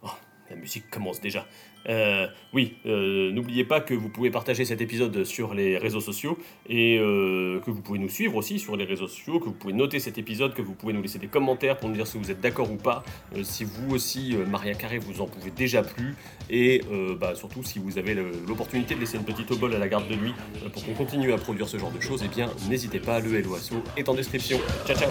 Oh, La musique commence déjà. Euh, oui, euh, n'oubliez pas que vous pouvez partager cet épisode sur les réseaux sociaux et euh, que vous pouvez nous suivre aussi sur les réseaux sociaux, que vous pouvez noter cet épisode, que vous pouvez nous laisser des commentaires pour nous dire si vous êtes d'accord ou pas, euh, si vous aussi, Maria Carré, vous en pouvez déjà plus et bah, surtout si vous avez l'opportunité de laisser une petite obole à la garde de nuit pour qu'on continue à produire ce genre de choses, eh bien n'hésitez pas, le Hello Asso est en description. Ciao ciao